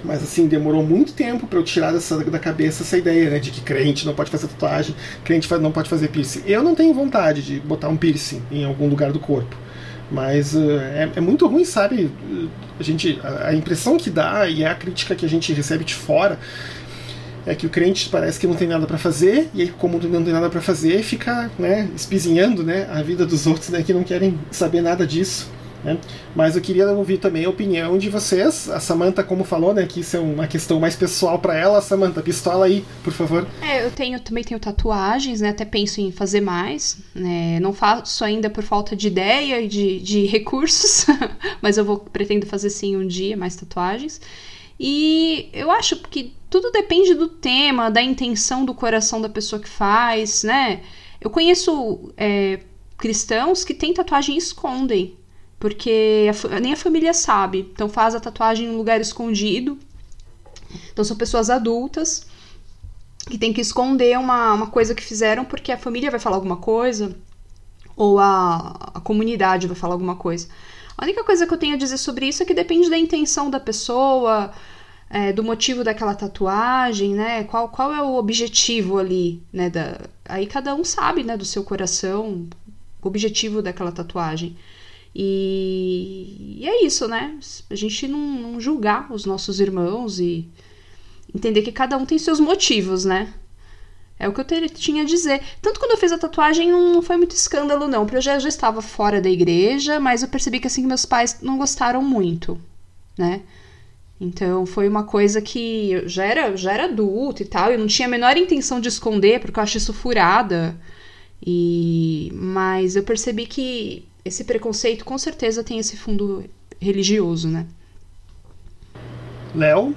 Mas assim, demorou muito tempo para eu tirar dessa, da cabeça essa ideia né, de que crente não pode fazer tatuagem, crente não pode fazer piercing. Eu não tenho vontade de botar um piercing em algum lugar do corpo. Mas uh, é, é, muito ruim, sabe? A, gente, a, a, impressão que dá e a crítica que a gente recebe de fora é que o crente parece que não tem nada para fazer e aí como não tem nada para fazer fica né, espizinhando né, a vida dos outros né, que não querem saber nada disso né? Mas eu queria ouvir também a opinião de vocês. A Samantha, como falou, né, que isso é uma questão mais pessoal para ela. Samantha, pistola aí, por favor. É, eu tenho também tenho tatuagens, né? Até penso em fazer mais. Né? Não faço ainda por falta de ideia e de, de recursos, [LAUGHS] mas eu vou pretendo fazer sim um dia mais tatuagens. E eu acho que tudo depende do tema, da intenção do coração da pessoa que faz, né? Eu conheço é, cristãos que têm tatuagem e escondem porque a, nem a família sabe. Então faz a tatuagem em um lugar escondido. Então são pessoas adultas que tem que esconder uma, uma coisa que fizeram porque a família vai falar alguma coisa ou a, a comunidade vai falar alguma coisa. A única coisa que eu tenho a dizer sobre isso é que depende da intenção da pessoa, é, do motivo daquela tatuagem, né? Qual, qual é o objetivo ali, né? Da, aí cada um sabe, né? Do seu coração, o objetivo daquela tatuagem. E, e é isso, né? A gente não, não, julgar os nossos irmãos e entender que cada um tem seus motivos, né? É o que eu ter, tinha a dizer. Tanto quando eu fiz a tatuagem não, não foi muito escândalo, não, porque eu já, já estava fora da igreja, mas eu percebi que assim meus pais não gostaram muito, né? Então foi uma coisa que eu já era, já era adulto e tal, eu não tinha a menor intenção de esconder, porque eu acho isso furada. E mas eu percebi que esse preconceito com certeza tem esse fundo religioso, né? Léo?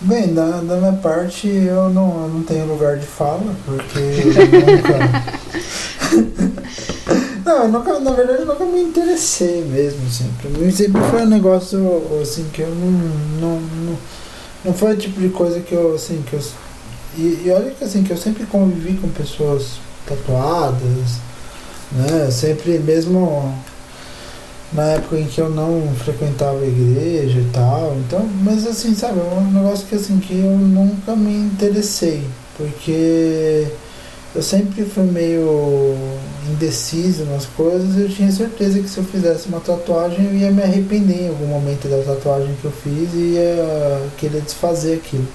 Bem, da, da minha parte eu não, eu não tenho lugar de fala, porque [LAUGHS] eu nunca. [LAUGHS] não, nunca, na verdade eu nunca me interessei mesmo, assim. Pra mim sempre foi um negócio assim que eu não. não, não, não foi o tipo de coisa que eu, assim, que eu. E, e olha que assim, que eu sempre convivi com pessoas tatuadas, né? Sempre, mesmo na época em que eu não frequentava a igreja e tal, então, mas assim, sabe, é um negócio que assim, que eu nunca me interessei, porque eu sempre fui meio indeciso nas coisas eu tinha certeza que se eu fizesse uma tatuagem eu ia me arrepender em algum momento da tatuagem que eu fiz e ia querer desfazer aquilo.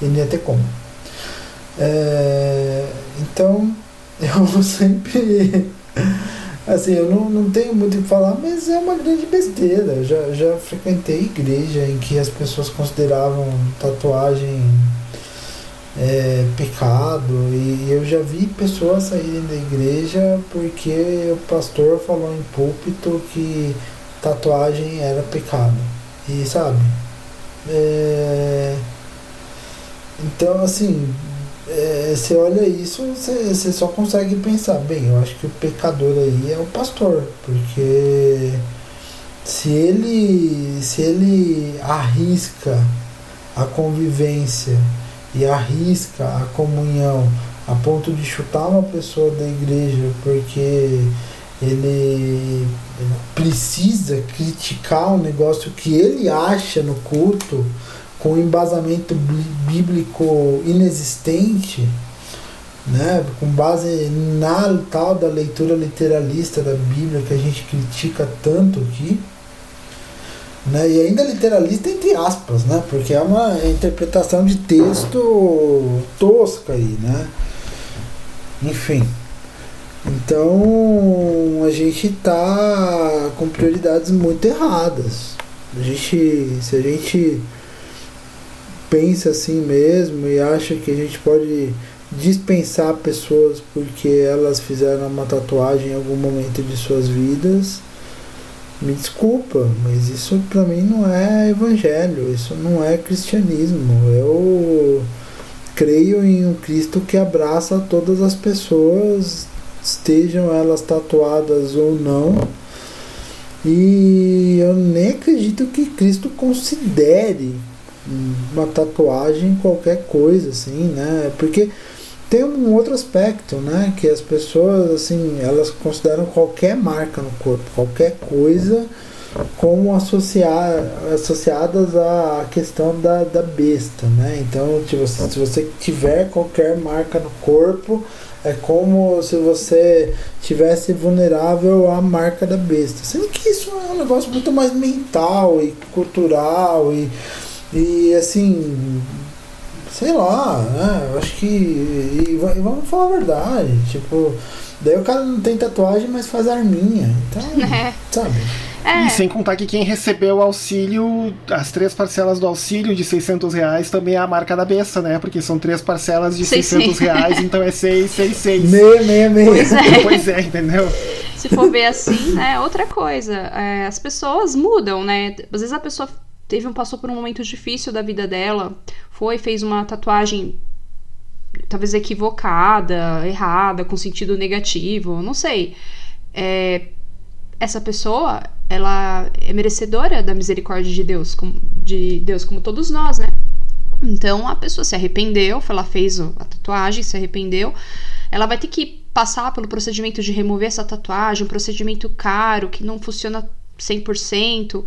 E não ia ter como. É, então [LAUGHS] eu sempre Assim, eu não, não tenho muito o que falar, mas é uma grande besteira. Já, já frequentei igreja em que as pessoas consideravam tatuagem é, pecado e eu já vi pessoas saírem da igreja porque o pastor falou em púlpito que tatuagem era pecado. E sabe? É... Então, assim, é, você olha isso, você, você só consegue pensar, bem, eu acho que o pecador aí é o pastor, porque se ele, se ele arrisca a convivência e arrisca a comunhão a ponto de chutar uma pessoa da igreja porque ele precisa criticar um negócio que ele acha no culto com embasamento bíblico inexistente, né, com base na tal da leitura literalista da Bíblia que a gente critica tanto aqui, né, e ainda literalista entre aspas, né, porque é uma interpretação de texto tosca aí, né, enfim. Então a gente tá com prioridades muito erradas. A gente, se a gente pensa assim mesmo e acha que a gente pode dispensar pessoas porque elas fizeram uma tatuagem em algum momento de suas vidas, me desculpa, mas isso para mim não é evangelho, isso não é cristianismo. Eu creio em um Cristo que abraça todas as pessoas, estejam elas tatuadas ou não. E eu nem acredito que Cristo considere uma tatuagem, qualquer coisa, assim, né? Porque tem um outro aspecto, né? Que as pessoas, assim, elas consideram qualquer marca no corpo, qualquer coisa como associar, associadas à questão da, da besta, né? Então, tipo, se você tiver qualquer marca no corpo, é como se você tivesse vulnerável à marca da besta. Sendo que isso é um negócio muito mais mental e cultural e, e assim, sei lá, né? Eu acho que. E, e vamos falar a verdade, tipo, daí o cara não tem tatuagem, mas faz arminha. Então, [LAUGHS] é. sabe? É. E sem contar que quem recebeu o auxílio, as três parcelas do auxílio de 600 reais também é a marca da besta, né? Porque são três parcelas de 600 reais, [LAUGHS] então é 666. Meia, meia, meia. Pois é. [LAUGHS] pois é, entendeu? Se for ver assim, né? Outra coisa, é, as pessoas mudam, né? Às vezes a pessoa teve um, passou por um momento difícil da vida dela, foi, fez uma tatuagem talvez equivocada, errada, com sentido negativo, não sei. É, essa pessoa, ela é merecedora da misericórdia de Deus, como, de Deus, como todos nós, né? Então a pessoa se arrependeu, ela fez a tatuagem, se arrependeu, ela vai ter que passar pelo procedimento de remover essa tatuagem, um procedimento caro que não funciona 100%,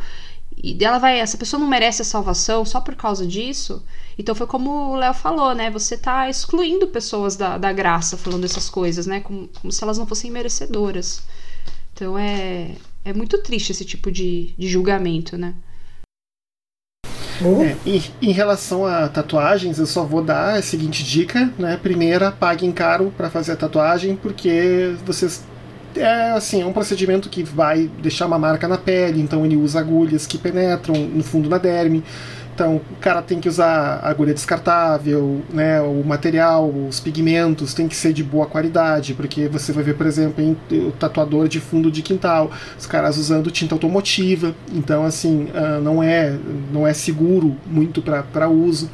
e ela vai, essa pessoa não merece a salvação só por causa disso. Então foi como o Léo falou, né? Você tá excluindo pessoas da, da graça falando essas coisas, né? Como, como se elas não fossem merecedoras. Então é, é muito triste esse tipo de, de julgamento, né? É, em, em, relação a tatuagens, eu só vou dar a seguinte dica, né? Primeira, paguem caro para fazer a tatuagem, porque vocês é assim, é um procedimento que vai deixar uma marca na pele, então ele usa agulhas que penetram no fundo na derme. Então, o cara tem que usar agulha descartável, né, o material, os pigmentos tem que ser de boa qualidade, porque você vai ver, por exemplo, em tatuador de fundo de quintal, os caras usando tinta automotiva, então assim, uh, não é não é seguro muito para uso.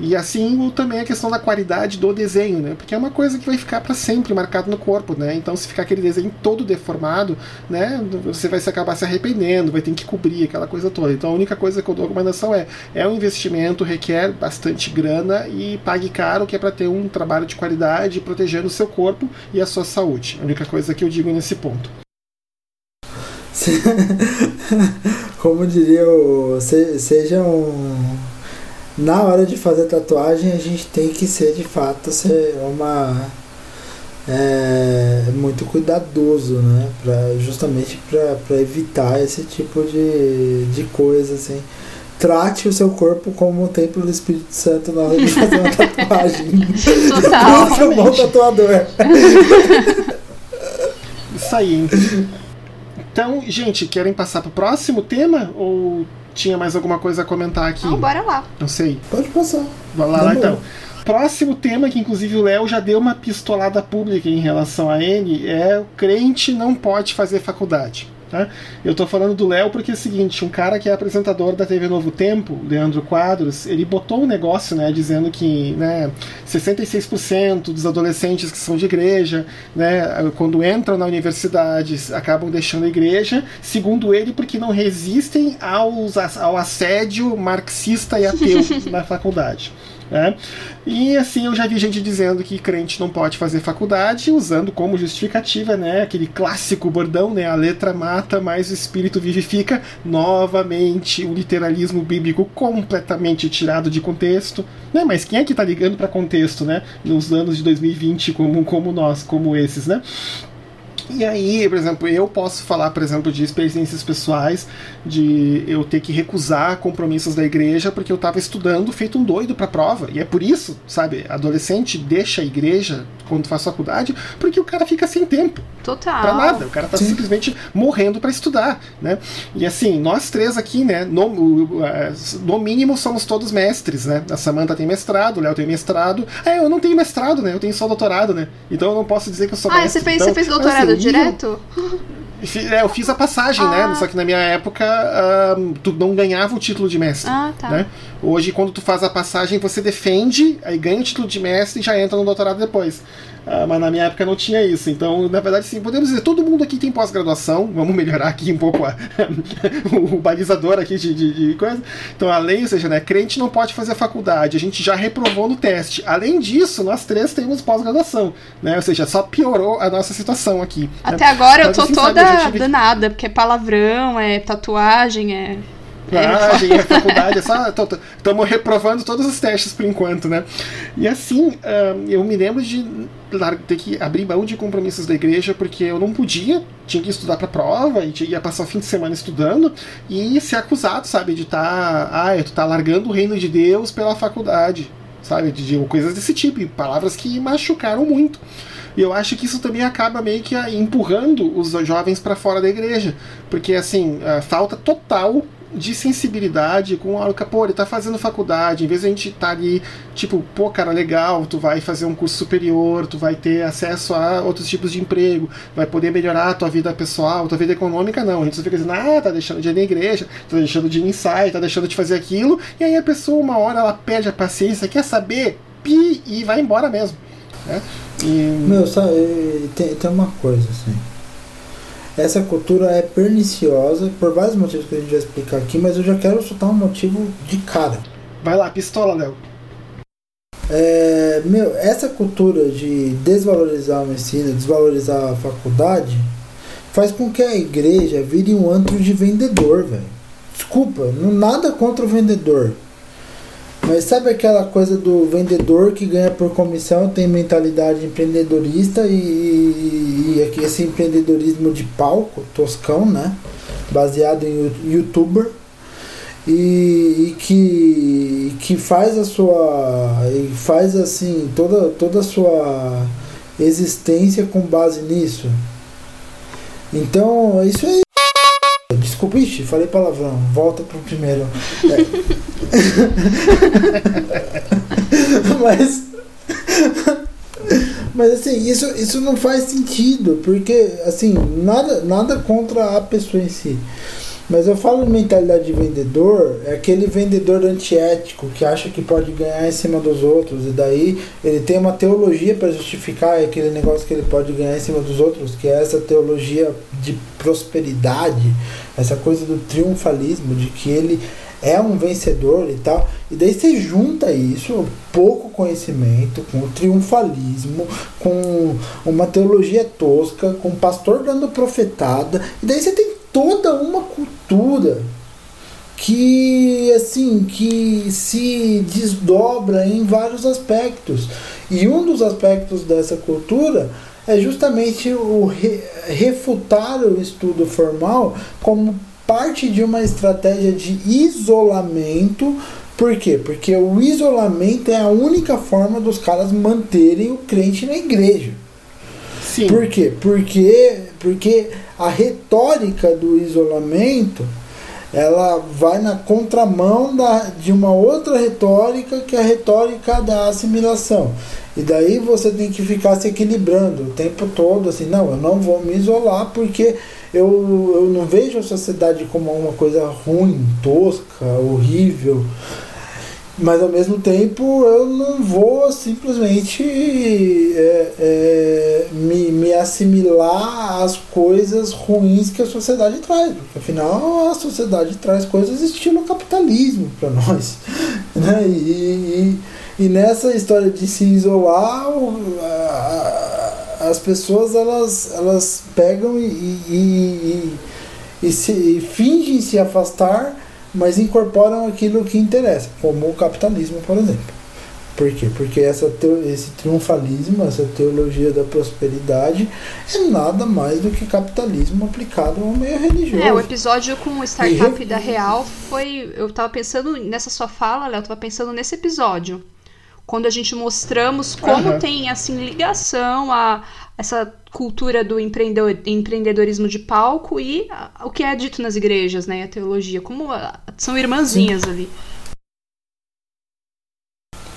E assim também a questão da qualidade do desenho, né? Porque é uma coisa que vai ficar para sempre marcado no corpo, né? Então se ficar aquele desenho todo deformado, né? Você vai se acabar se arrependendo, vai ter que cobrir aquela coisa toda. Então a única coisa que eu dou recomendação é é um investimento, requer bastante grana e pague caro, que é para ter um trabalho de qualidade, protegendo o seu corpo e a sua saúde. A única coisa que eu digo nesse ponto. [LAUGHS] Como diria o. Seja um na hora de fazer tatuagem a gente tem que ser de fato ser uma é, muito cuidadoso, né? Pra, justamente para evitar esse tipo de, de coisa assim. Trate o seu corpo como o templo do Espírito Santo na hora de fazer uma [LAUGHS] tatuagem. Total. Você é um bom tatuador. Isso aí. Então, gente, querem passar para o próximo tema? Ou tinha mais alguma coisa a comentar aqui? Não, bora lá. Não sei. Pode passar. Vamos lá, lá então. Próximo tema, que inclusive o Léo já deu uma pistolada pública em relação a ele, é o crente não pode fazer faculdade. Tá? Eu estou falando do Léo porque é o seguinte, um cara que é apresentador da TV Novo Tempo, Leandro Quadros, ele botou um negócio, né, dizendo que, né, 66% dos adolescentes que são de igreja, né, quando entram na universidade, acabam deixando a igreja, segundo ele, porque não resistem aos, ao assédio marxista e ateu [LAUGHS] na faculdade. Né? E assim eu já vi gente dizendo que crente não pode fazer faculdade, usando como justificativa né, aquele clássico bordão, né, a letra mata, mas o espírito vivifica. Novamente, o literalismo bíblico completamente tirado de contexto. Né? Mas quem é que está ligando para contexto né, nos anos de 2020 como, como nós, como esses? Né? E aí, por exemplo, eu posso falar, por exemplo, de experiências pessoais, de eu ter que recusar compromissos da igreja porque eu estava estudando feito um doido para a prova. E é por isso, sabe, adolescente deixa a igreja quando faz faculdade, porque o cara fica sem tempo. Total. Pra nada. O cara tá Sim. simplesmente morrendo para estudar, né? E assim, nós três aqui, né, no, no mínimo somos todos mestres, né? A Samantha tem mestrado, o Léo tem mestrado. Ah, eu não tenho mestrado, né? Eu tenho só doutorado, né? Então eu não posso dizer que eu sou ah, mestre. Ah, você fez, então, você fez doutorado assim, direto? [LAUGHS] É, eu fiz a passagem, né? ah. né? Só que na minha época tu não ganhava o título de mestre. Ah, tá. Né? Hoje, quando tu faz a passagem, você defende, aí ganha o título de mestre e já entra no doutorado depois. Uh, mas na minha época não tinha isso. Então, na verdade, sim, podemos dizer, todo mundo aqui tem pós-graduação. Vamos melhorar aqui um pouco a, [LAUGHS] o balizador aqui de, de, de, coisa. Então, a lei, ou seja, né, crente não pode fazer faculdade. A gente já reprovou no teste. Além disso, nós três temos pós-graduação. Né? Ou seja, só piorou a nossa situação aqui. Né? Até né? agora mas, eu tô assim, toda sabe, danada, porque é palavrão, é tatuagem, é Ah, é, faculdade, é só. Estamos reprovando todos os testes por enquanto, né? E assim, eu me lembro de ter que abrir mão de compromissos da igreja porque eu não podia, tinha que estudar para prova e ia passar o fim de semana estudando e ser acusado, sabe, de estar, tá, ah, tu tá largando o reino de Deus pela faculdade, sabe, de, de coisas desse tipo, palavras que machucaram muito. E eu acho que isso também acaba meio que empurrando os jovens para fora da igreja, porque assim, falta total de sensibilidade com algo que, pô, ele tá fazendo faculdade, em vez de a gente tá ali, tipo, pô, cara, legal, tu vai fazer um curso superior, tu vai ter acesso a outros tipos de emprego, vai poder melhorar a tua vida pessoal, tua vida econômica, não. A gente só fica dizendo, ah, tá deixando de ir na igreja, tá deixando de ir em ensaio, tá deixando de fazer aquilo, e aí a pessoa, uma hora, ela perde a paciência, quer saber, pi, e vai embora mesmo. Né? E... Meu, sabe, tem, tem uma coisa assim. Essa cultura é perniciosa por vários motivos que a gente vai explicar aqui, mas eu já quero soltar um motivo de cara. Vai lá, pistola, Léo. É, meu, essa cultura de desvalorizar o ensino, desvalorizar a faculdade, faz com que a igreja vire um antro de vendedor, velho. Desculpa, não nada contra o vendedor. Mas sabe aquela coisa do vendedor que ganha por comissão, tem mentalidade empreendedorista e, e, e esse empreendedorismo de palco, toscão, né? Baseado em youtuber. E, e, que, que faz a sua. Faz assim toda, toda a sua existência com base nisso. Então, isso é Desculpa, ixi, falei palavrão. Volta pro primeiro. É. [LAUGHS] mas. Mas assim, isso, isso não faz sentido, porque assim, nada, nada contra a pessoa em si. Mas eu falo de mentalidade de vendedor, é aquele vendedor antiético que acha que pode ganhar em cima dos outros, e daí ele tem uma teologia para justificar aquele negócio que ele pode ganhar em cima dos outros, que é essa teologia de prosperidade, essa coisa do triunfalismo, de que ele é um vencedor e tal. E daí você junta isso, pouco conhecimento, com o triunfalismo, com uma teologia tosca, com o pastor dando profetada, e daí você tem toda uma cultura que assim que se desdobra em vários aspectos. E um dos aspectos dessa cultura é justamente o re, refutar o estudo formal como parte de uma estratégia de isolamento. Por quê? Porque o isolamento é a única forma dos caras manterem o crente na igreja. Sim. Por quê? Porque, porque a retórica do isolamento ela vai na contramão da, de uma outra retórica que é a retórica da assimilação. E daí você tem que ficar se equilibrando o tempo todo, assim, não, eu não vou me isolar porque eu, eu não vejo a sociedade como uma coisa ruim, tosca, horrível. Mas ao mesmo tempo eu não vou simplesmente é, é, me, me assimilar às coisas ruins que a sociedade traz. Porque afinal a sociedade traz coisas estilo capitalismo para nós. [LAUGHS] Né? E, e, e, nessa história de se isolar, as pessoas elas, elas pegam e, e, e, se, e fingem se afastar mas incorporam aquilo que interessa, como o capitalismo, por exemplo. Por quê? Porque essa esse triunfalismo, essa teologia da prosperidade é nada mais do que capitalismo aplicado ao meio religioso. É, o episódio com o startup e... da Real foi. Eu tava pensando nessa sua fala, Léo, eu tava pensando nesse episódio. Quando a gente mostramos como uhum. tem assim ligação a essa cultura do empreendedorismo de palco e o que é dito nas igrejas, né? A teologia, como são irmãzinhas Sim. ali.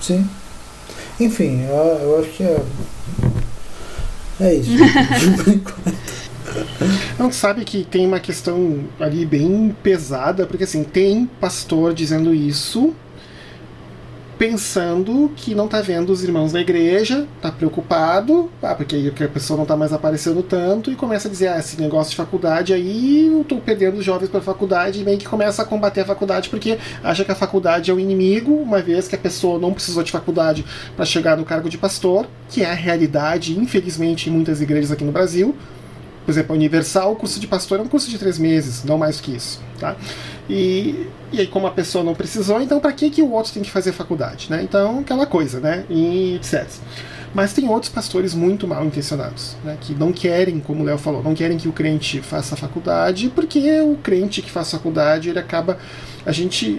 Sim. Enfim, eu, eu acho que é. É isso. [LAUGHS] Não sabe que tem uma questão ali bem pesada, porque assim, tem pastor dizendo isso, pensando que não tá vendo os irmãos da igreja, tá preocupado, ah, porque a pessoa não tá mais aparecendo tanto, e começa a dizer, ah, esse negócio de faculdade aí, eu tô perdendo os jovens pra faculdade, e meio que começa a combater a faculdade porque acha que a faculdade é o inimigo, uma vez que a pessoa não precisou de faculdade para chegar no cargo de pastor, que é a realidade, infelizmente, em muitas igrejas aqui no Brasil. Por exemplo, a Universal, o curso de pastor é um curso de três meses, não mais que isso, tá? E, e aí, como a pessoa não precisou, então para que, que o outro tem que fazer faculdade, né? Então, aquela coisa, né? E etc. Mas tem outros pastores muito mal intencionados, né, que não querem, como o Léo falou, não querem que o crente faça faculdade, porque o crente que faz faculdade, ele acaba. A gente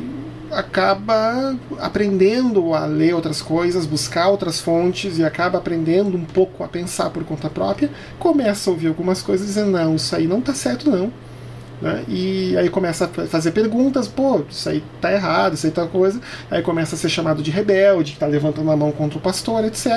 acaba aprendendo a ler outras coisas, buscar outras fontes e acaba aprendendo um pouco a pensar por conta própria, começa a ouvir algumas coisas dizendo, não, isso aí não está certo não. Né? E aí começa a fazer perguntas, pô, isso aí tá errado, isso aí tá coisa. Aí começa a ser chamado de rebelde, que tá levantando a mão contra o pastor, etc.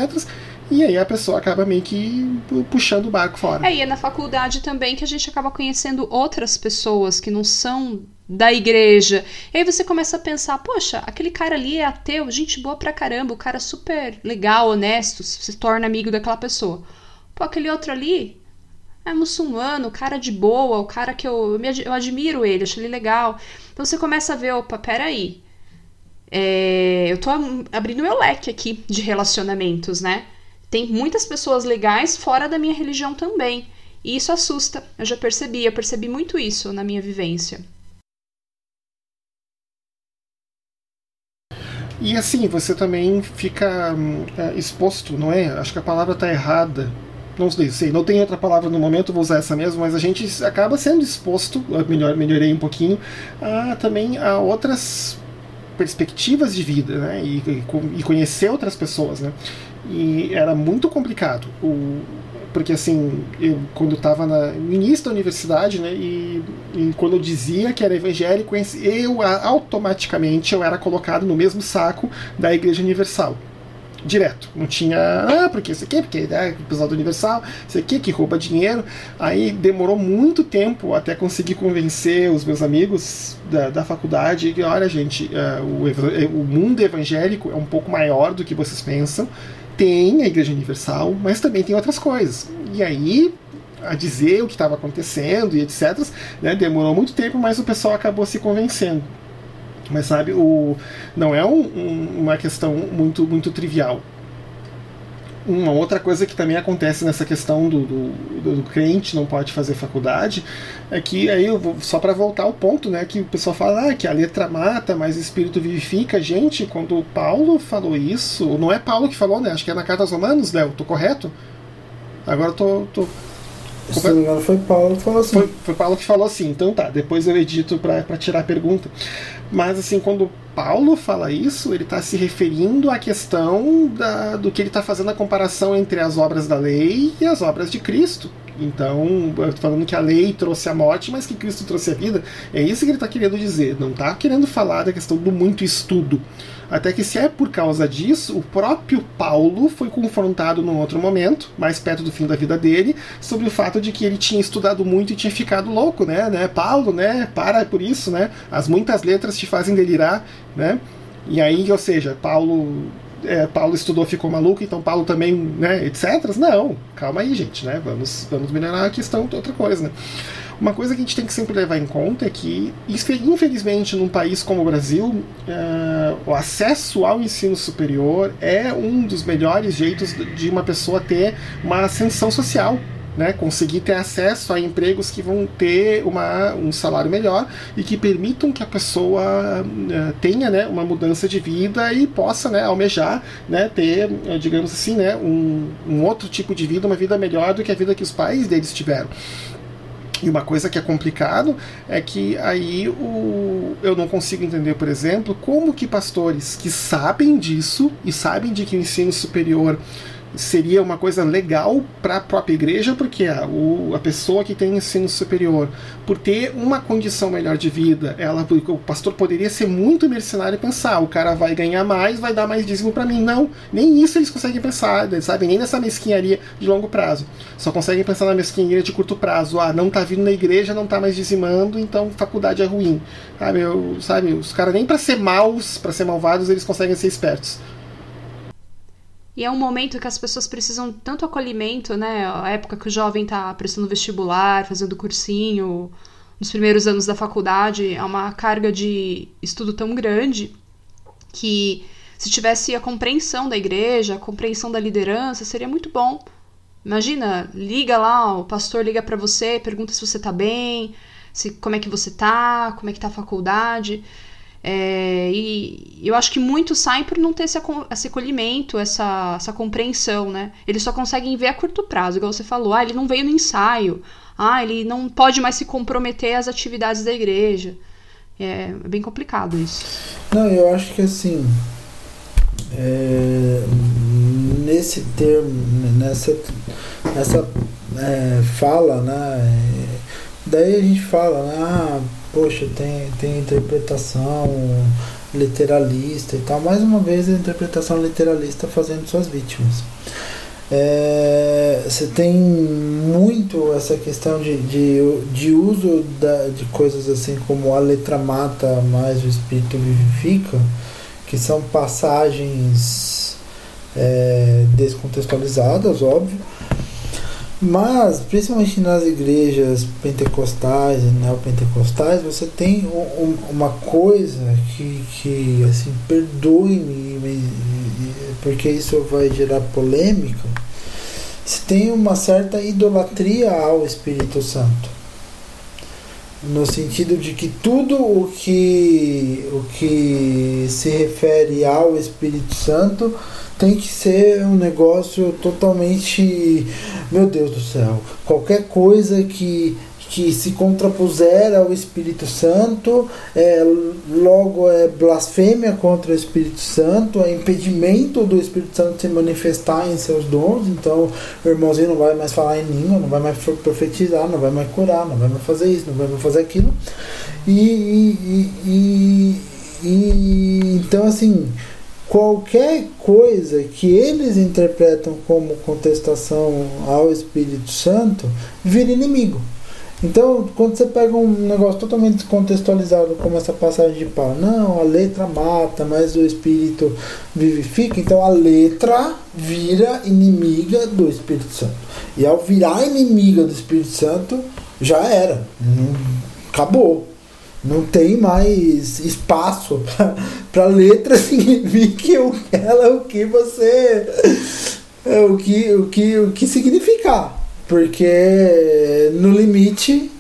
E aí a pessoa acaba meio que puxando o barco fora. É, e é na faculdade também que a gente acaba conhecendo outras pessoas que não são da igreja. E aí você começa a pensar, poxa, aquele cara ali é ateu, gente boa pra caramba, o cara super legal, honesto, se torna amigo daquela pessoa. Pô, aquele outro ali é muçulmano, cara de boa, o cara que eu, eu admiro ele, acho ele legal. Então você começa a ver, opa, peraí. É, eu tô abrindo meu leque aqui de relacionamentos, né? Tem muitas pessoas legais fora da minha religião também. E isso assusta. Eu já percebi, eu percebi muito isso na minha vivência. E assim, você também fica é, exposto, não é? Acho que a palavra está errada. Não sei, não tem outra palavra no momento, vou usar essa mesmo, mas a gente acaba sendo exposto, melhor, melhorei um pouquinho, a, também a outras perspectivas de vida, né? E, e conhecer outras pessoas, né? E era muito complicado. O, porque assim, eu quando estava no início da universidade, né, e, e, quando eu dizia que era evangélico, eu automaticamente eu era colocado no mesmo saco da Igreja Universal. Direto. Não tinha, ah, porque isso aqui, porque é episódio universal, isso aqui que rouba dinheiro. Aí demorou muito tempo até conseguir convencer os meus amigos da, da faculdade que, olha, gente, uh, o, o mundo evangélico é um pouco maior do que vocês pensam tem a Igreja Universal, mas também tem outras coisas. E aí, a dizer o que estava acontecendo e etc. Né, demorou muito tempo, mas o pessoal acabou se convencendo. Mas sabe, o, não é um, um, uma questão muito, muito trivial. Uma outra coisa que também acontece nessa questão do, do, do crente não pode fazer faculdade é que aí vou, só para voltar ao ponto, né, que o pessoal fala ah, que a letra mata, mas o espírito vivifica. Gente, quando Paulo falou isso, não é Paulo que falou, né? Acho que é na carta aos Romanos, Léo, tô correto? Agora eu tô, se não me engano, foi Paulo que falou assim. Foi, foi Paulo que falou assim, então tá, depois eu edito para tirar a pergunta. Mas assim, quando Paulo fala isso, ele está se referindo à questão da, do que ele está fazendo a comparação entre as obras da lei e as obras de Cristo. Então, falando que a lei trouxe a morte, mas que Cristo trouxe a vida, é isso que ele está querendo dizer. Não está querendo falar da questão do muito estudo. Até que, se é por causa disso, o próprio Paulo foi confrontado num outro momento, mais perto do fim da vida dele, sobre o fato de que ele tinha estudado muito e tinha ficado louco, né? né? Paulo, né? Para por isso, né? As muitas letras te fazem delirar, né? E aí, ou seja, Paulo é, Paulo estudou, ficou maluco, então Paulo também, né, etc. Não, calma aí, gente, né? Vamos, vamos melhorar a questão, outra coisa, né? Uma coisa que a gente tem que sempre levar em conta é que, infelizmente, num país como o Brasil, é, o acesso ao ensino superior é um dos melhores jeitos de uma pessoa ter uma ascensão social. Né, conseguir ter acesso a empregos que vão ter uma, um salário melhor e que permitam que a pessoa uh, tenha né, uma mudança de vida e possa né, almejar né, ter, digamos assim, né, um, um outro tipo de vida, uma vida melhor do que a vida que os pais deles tiveram. E uma coisa que é complicado é que aí o, eu não consigo entender, por exemplo, como que pastores que sabem disso e sabem de que o ensino superior seria uma coisa legal para a própria igreja, porque a, o, a pessoa que tem ensino superior, por ter uma condição melhor de vida, ela, o pastor poderia ser muito mercenário e pensar: o cara vai ganhar mais, vai dar mais dízimo para mim. Não, nem isso eles conseguem pensar, sabe? Nem nessa mesquinharia de longo prazo. Só conseguem pensar na mesquinharia de curto prazo. Ah, não tá vindo na igreja, não tá mais dizimando, então faculdade é ruim. Sabe, eu, sabe os caras nem para ser maus, para ser malvados, eles conseguem ser espertos. E é um momento que as pessoas precisam tanto acolhimento, né? A época que o jovem está prestando vestibular, fazendo cursinho, nos primeiros anos da faculdade, é uma carga de estudo tão grande que se tivesse a compreensão da igreja, a compreensão da liderança, seria muito bom, Imagina, liga lá, o pastor liga para você, pergunta se você tá bem, se como é que você tá, como é que tá a faculdade. É, e eu acho que muitos saem por não ter esse, esse acolhimento, essa, essa compreensão, né? Eles só conseguem ver a curto prazo, igual você falou. Ah, ele não veio no ensaio. Ah, ele não pode mais se comprometer às atividades da igreja. É, é bem complicado isso. Não, eu acho que assim. É, nesse termo, nessa, nessa é, fala, né? Daí a gente fala, né? Ah, poxa, tem, tem interpretação literalista e tal. Mais uma vez a interpretação literalista fazendo suas vítimas. É, você tem muito essa questão de, de, de uso da, de coisas assim como a letra mata, mas o espírito vivifica, que são passagens é, descontextualizadas, óbvio, mas, principalmente nas igrejas pentecostais e neopentecostais, você tem um, uma coisa que, que assim, perdoe-me, porque isso vai gerar polêmica. Você tem uma certa idolatria ao Espírito Santo. No sentido de que tudo o que, o que se refere ao Espírito Santo tem que ser um negócio totalmente. Meu Deus do céu. Qualquer coisa que que se contrapuser ao Espírito Santo, é, logo é blasfêmia contra o Espírito Santo, é impedimento do Espírito Santo se manifestar em seus dons. Então, o irmãozinho não vai mais falar em língua, não vai mais profetizar, não vai mais curar, não vai mais fazer isso, não vai mais fazer aquilo. E, e, e, e então, assim qualquer coisa que eles interpretam como contestação ao Espírito Santo vira inimigo. Então, quando você pega um negócio totalmente descontextualizado, como essa passagem de Paulo, não, a letra mata, mas o espírito vivifica, então a letra vira inimiga do Espírito Santo. E ao virar inimiga do Espírito Santo, já era. Acabou não tem mais espaço para letra [LAUGHS] signifique o, ela o que você é, o que o que o que significar. Porque no limite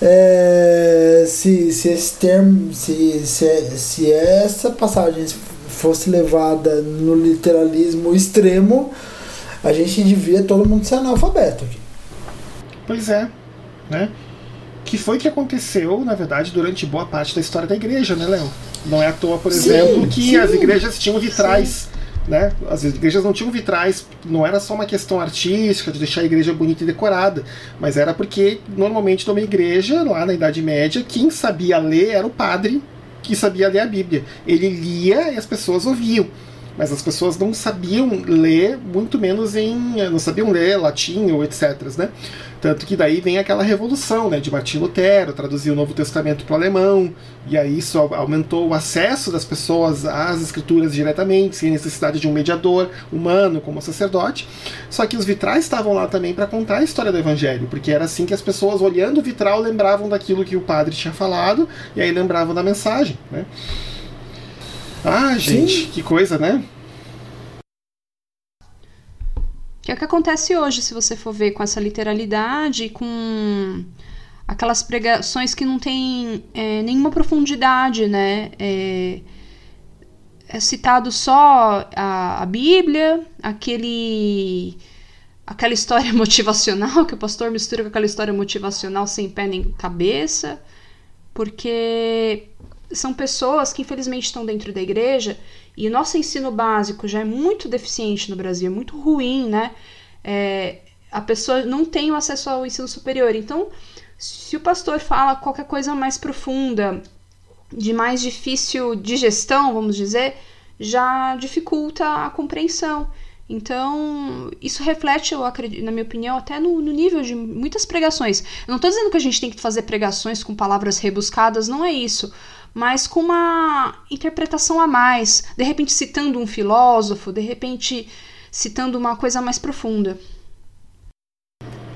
é, se, se esse termo se, se, se essa passagem fosse levada no literalismo extremo a gente devia todo mundo ser analfabeto aqui. Pois é né que foi que aconteceu, na verdade, durante boa parte da história da igreja, né, Léo? Não é à toa, por sim, exemplo, que sim. as igrejas tinham vitrais. Sim. Né? As igrejas não tinham vitrais, não era só uma questão artística de deixar a igreja bonita e decorada, mas era porque normalmente numa igreja, lá na Idade Média, quem sabia ler era o padre que sabia ler a Bíblia. Ele lia e as pessoas ouviam mas as pessoas não sabiam ler, muito menos em. não sabiam ler latim ou etc. Né? Tanto que daí vem aquela revolução né, de Martim Lutero, traduzir o Novo Testamento para o alemão, e aí isso aumentou o acesso das pessoas às escrituras diretamente, sem necessidade de um mediador humano como sacerdote. Só que os vitrais estavam lá também para contar a história do Evangelho, porque era assim que as pessoas, olhando o vitral, lembravam daquilo que o padre tinha falado, e aí lembravam da mensagem. Né? Ah, gente, Sim. que coisa, né? Que é o que acontece hoje, se você for ver com essa literalidade, com aquelas pregações que não tem é, nenhuma profundidade, né? É, é citado só a, a, Bíblia, aquele aquela história [LAUGHS] motivacional que o pastor mistura com aquela história motivacional sem pé nem cabeça, porque são pessoas que infelizmente estão dentro da igreja e o nosso ensino básico já é muito deficiente no Brasil, é muito ruim, né? É, a pessoa não tem o acesso ao ensino superior. Então, se o pastor fala qualquer coisa mais profunda, de mais difícil digestão, vamos dizer, já dificulta a compreensão. Então, isso reflete, eu acredito, na minha opinião, até no, no nível de muitas pregações. Eu não estou dizendo que a gente tem que fazer pregações com palavras rebuscadas, não é isso mas com uma interpretação a mais, de repente citando um filósofo, de repente citando uma coisa mais profunda.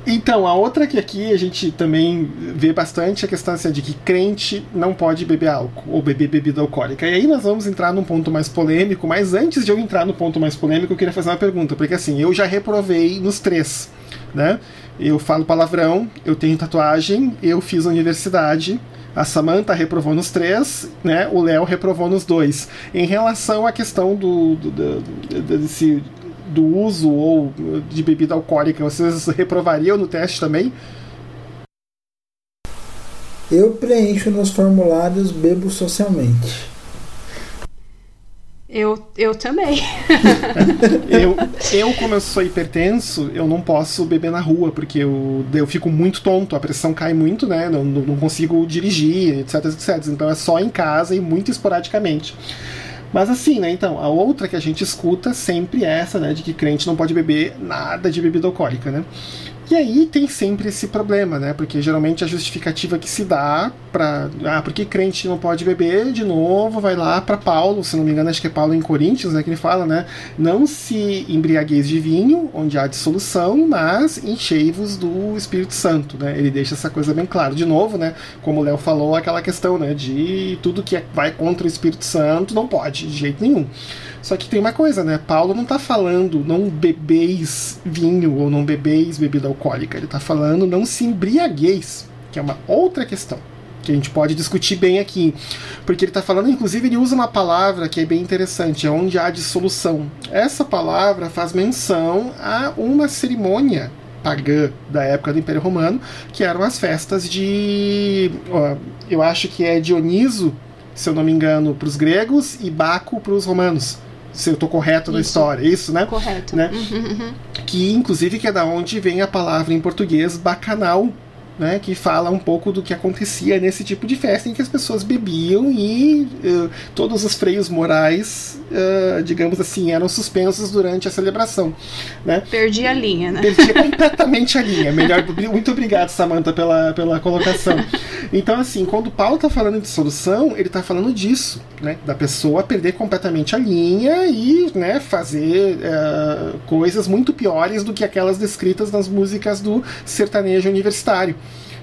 Então, a outra que aqui a gente também vê bastante é a questão assim, de que crente não pode beber álcool ou beber bebida alcoólica. E aí nós vamos entrar num ponto mais polêmico, mas antes de eu entrar no ponto mais polêmico, eu queria fazer uma pergunta, porque assim, eu já reprovei nos três, né? Eu falo palavrão, eu tenho tatuagem, eu fiz a universidade, a Samantha reprovou nos três, né? O Léo reprovou nos dois. Em relação à questão do, do, do, do desse do uso ou de bebida alcoólica, vocês reprovariam no teste também? Eu preencho nos formulários bebo socialmente. Eu, eu também. [LAUGHS] eu, eu, como eu sou hipertenso, eu não posso beber na rua, porque eu, eu fico muito tonto, a pressão cai muito, né? Não, não consigo dirigir, etc, etc. Então é só em casa e muito esporadicamente. Mas assim, né? Então, a outra que a gente escuta sempre é essa, né? De que crente não pode beber nada de bebida alcoólica, né? E aí tem sempre esse problema, né? Porque geralmente a justificativa que se dá para ah, porque crente não pode beber, de novo, vai lá para Paulo, se não me engano, acho que é Paulo em Coríntios, né, que ele fala, né? Não se embriagueis de vinho, onde há dissolução, mas enchei-vos do Espírito Santo, né? Ele deixa essa coisa bem clara. De novo, né, como o Léo falou, aquela questão, né, de tudo que vai contra o Espírito Santo não pode de jeito nenhum. Só que tem uma coisa, né? Paulo não está falando não bebeis vinho ou não bebeis bebida alcoólica. Ele está falando não se embriagueis, que é uma outra questão que a gente pode discutir bem aqui. Porque ele está falando, inclusive, ele usa uma palavra que é bem interessante, é onde há dissolução. Essa palavra faz menção a uma cerimônia pagã da época do Império Romano, que eram as festas de. eu acho que é Dioniso, se eu não me engano, para os gregos e Baco para os romanos se eu estou correto isso. na história, isso, né? Correto. Né? Uhum, uhum. Que inclusive que é da onde vem a palavra em português bacanal, né, que fala um pouco do que acontecia nesse tipo de festa em que as pessoas bebiam e uh, todos os freios morais, uh, digamos assim, eram suspensos durante a celebração. Né? Perdi a linha, né? Perdi completamente a linha. Melhor, muito obrigado, Samantha, pela, pela colocação. Então, assim, quando Paulo está falando de solução, ele está falando disso, né, da pessoa perder completamente a linha e né, fazer uh, coisas muito piores do que aquelas descritas nas músicas do sertanejo universitário.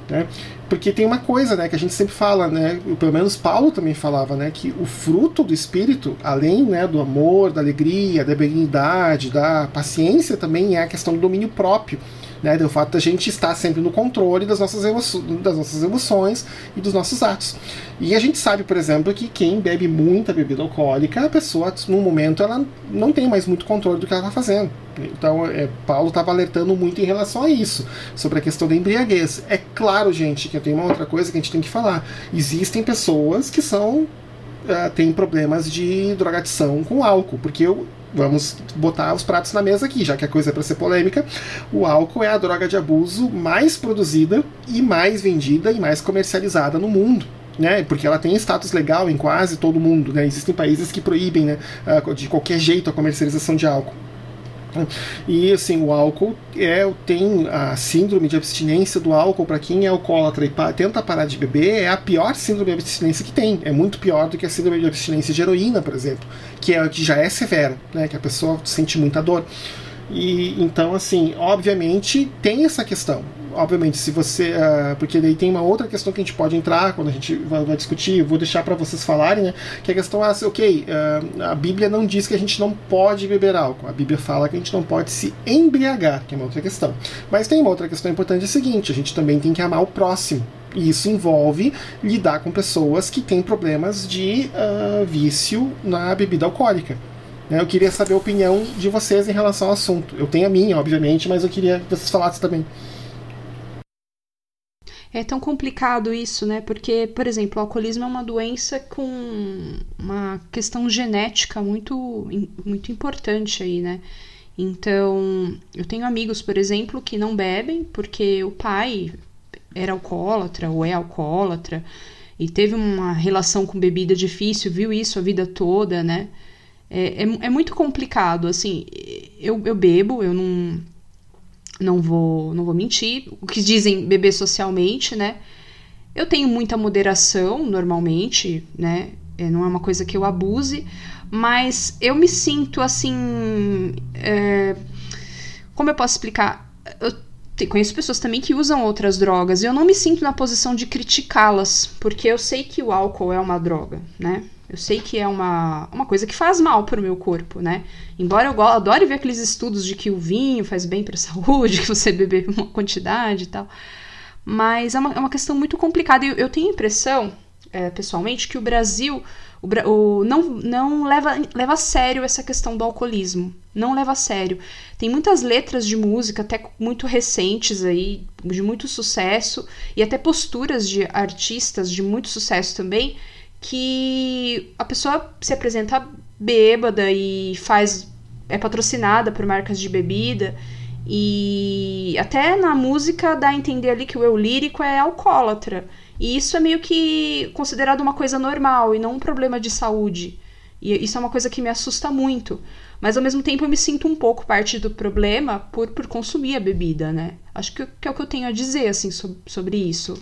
Né? Porque tem uma coisa né, que a gente sempre fala, né, pelo menos Paulo também falava, né, que o fruto do Espírito, além né, do amor, da alegria, da benignidade, da paciência, também é a questão do domínio próprio né? Do fato da gente estar sempre no controle das nossas, das nossas emoções e dos nossos atos. E a gente sabe, por exemplo, que quem bebe muita bebida alcoólica, a pessoa, no momento, ela não tem mais muito controle do que ela está fazendo. Então, é, Paulo estava alertando muito em relação a isso, sobre a questão da embriaguez. É claro, gente, que tem uma outra coisa que a gente tem que falar. Existem pessoas que são. Uh, têm problemas de drogadição com álcool, porque eu, vamos botar os pratos na mesa aqui, já que a coisa é para ser polêmica. O álcool é a droga de abuso mais produzida e mais vendida e mais comercializada no mundo. Né, porque ela tem status legal em quase todo mundo. Né? Existem países que proíbem né, de qualquer jeito a comercialização de álcool. E assim, o álcool é, tem a síndrome de abstinência do álcool para quem é alcoólatra e tenta parar de beber, é a pior síndrome de abstinência que tem. É muito pior do que a síndrome de abstinência de heroína, por exemplo, que, é, que já é severa, né, que a pessoa sente muita dor. E então, assim, obviamente tem essa questão obviamente, se você. Uh, porque daí tem uma outra questão que a gente pode entrar quando a gente vai, vai discutir, vou deixar para vocês falarem, né? Que é a questão é assim, ok, uh, a Bíblia não diz que a gente não pode beber álcool. A Bíblia fala que a gente não pode se embriagar, que é uma outra questão. Mas tem uma outra questão importante, é a seguinte: a gente também tem que amar o próximo. E isso envolve lidar com pessoas que têm problemas de uh, vício na bebida alcoólica. Né? Eu queria saber a opinião de vocês em relação ao assunto. Eu tenho a minha, obviamente, mas eu queria que vocês falassem também. É tão complicado isso, né? Porque, por exemplo, o alcoolismo é uma doença com uma questão genética muito, muito importante aí, né? Então, eu tenho amigos, por exemplo, que não bebem porque o pai era alcoólatra ou é alcoólatra e teve uma relação com bebida difícil, viu isso a vida toda, né? É, é, é muito complicado, assim, eu, eu bebo, eu não, não vou, não vou mentir. O que dizem beber socialmente, né? Eu tenho muita moderação normalmente, né? É, não é uma coisa que eu abuse, mas eu me sinto assim. É, como eu posso explicar? Eu conheço pessoas também que usam outras drogas e eu não me sinto na posição de criticá-las, porque eu sei que o álcool é uma droga, né? Eu sei que é uma, uma coisa que faz mal para o meu corpo, né? Embora eu adore ver aqueles estudos de que o vinho faz bem para a [LAUGHS] saúde, que você beber uma quantidade e tal. Mas é uma, é uma questão muito complicada. Eu, eu tenho a impressão, é, pessoalmente, que o Brasil o, o, não, não leva, leva a sério essa questão do alcoolismo. Não leva a sério. Tem muitas letras de música, até muito recentes aí, de muito sucesso, e até posturas de artistas de muito sucesso também, que a pessoa se apresenta bêbada e faz é patrocinada por marcas de bebida e até na música dá a entender ali que o eu lírico é alcoólatra. E isso é meio que considerado uma coisa normal e não um problema de saúde. E isso é uma coisa que me assusta muito. Mas ao mesmo tempo eu me sinto um pouco parte do problema por, por consumir a bebida, né? Acho que, que é o que eu tenho a dizer, assim, sobre, sobre isso.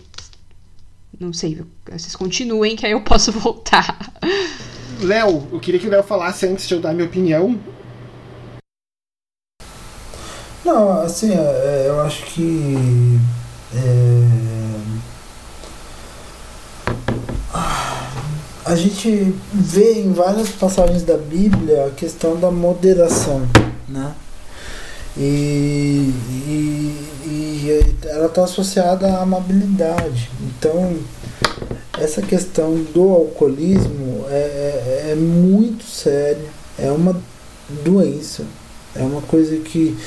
Não sei, vocês continuem que aí eu posso [LAUGHS] voltar. Léo, eu queria que o Léo falasse antes de eu dar minha opinião. Não, assim, é, eu acho que. É, a gente vê em várias passagens da Bíblia a questão da moderação, né? E, e, e ela está associada à amabilidade. Então, essa questão do alcoolismo é, é, é muito séria, é uma doença, é uma coisa que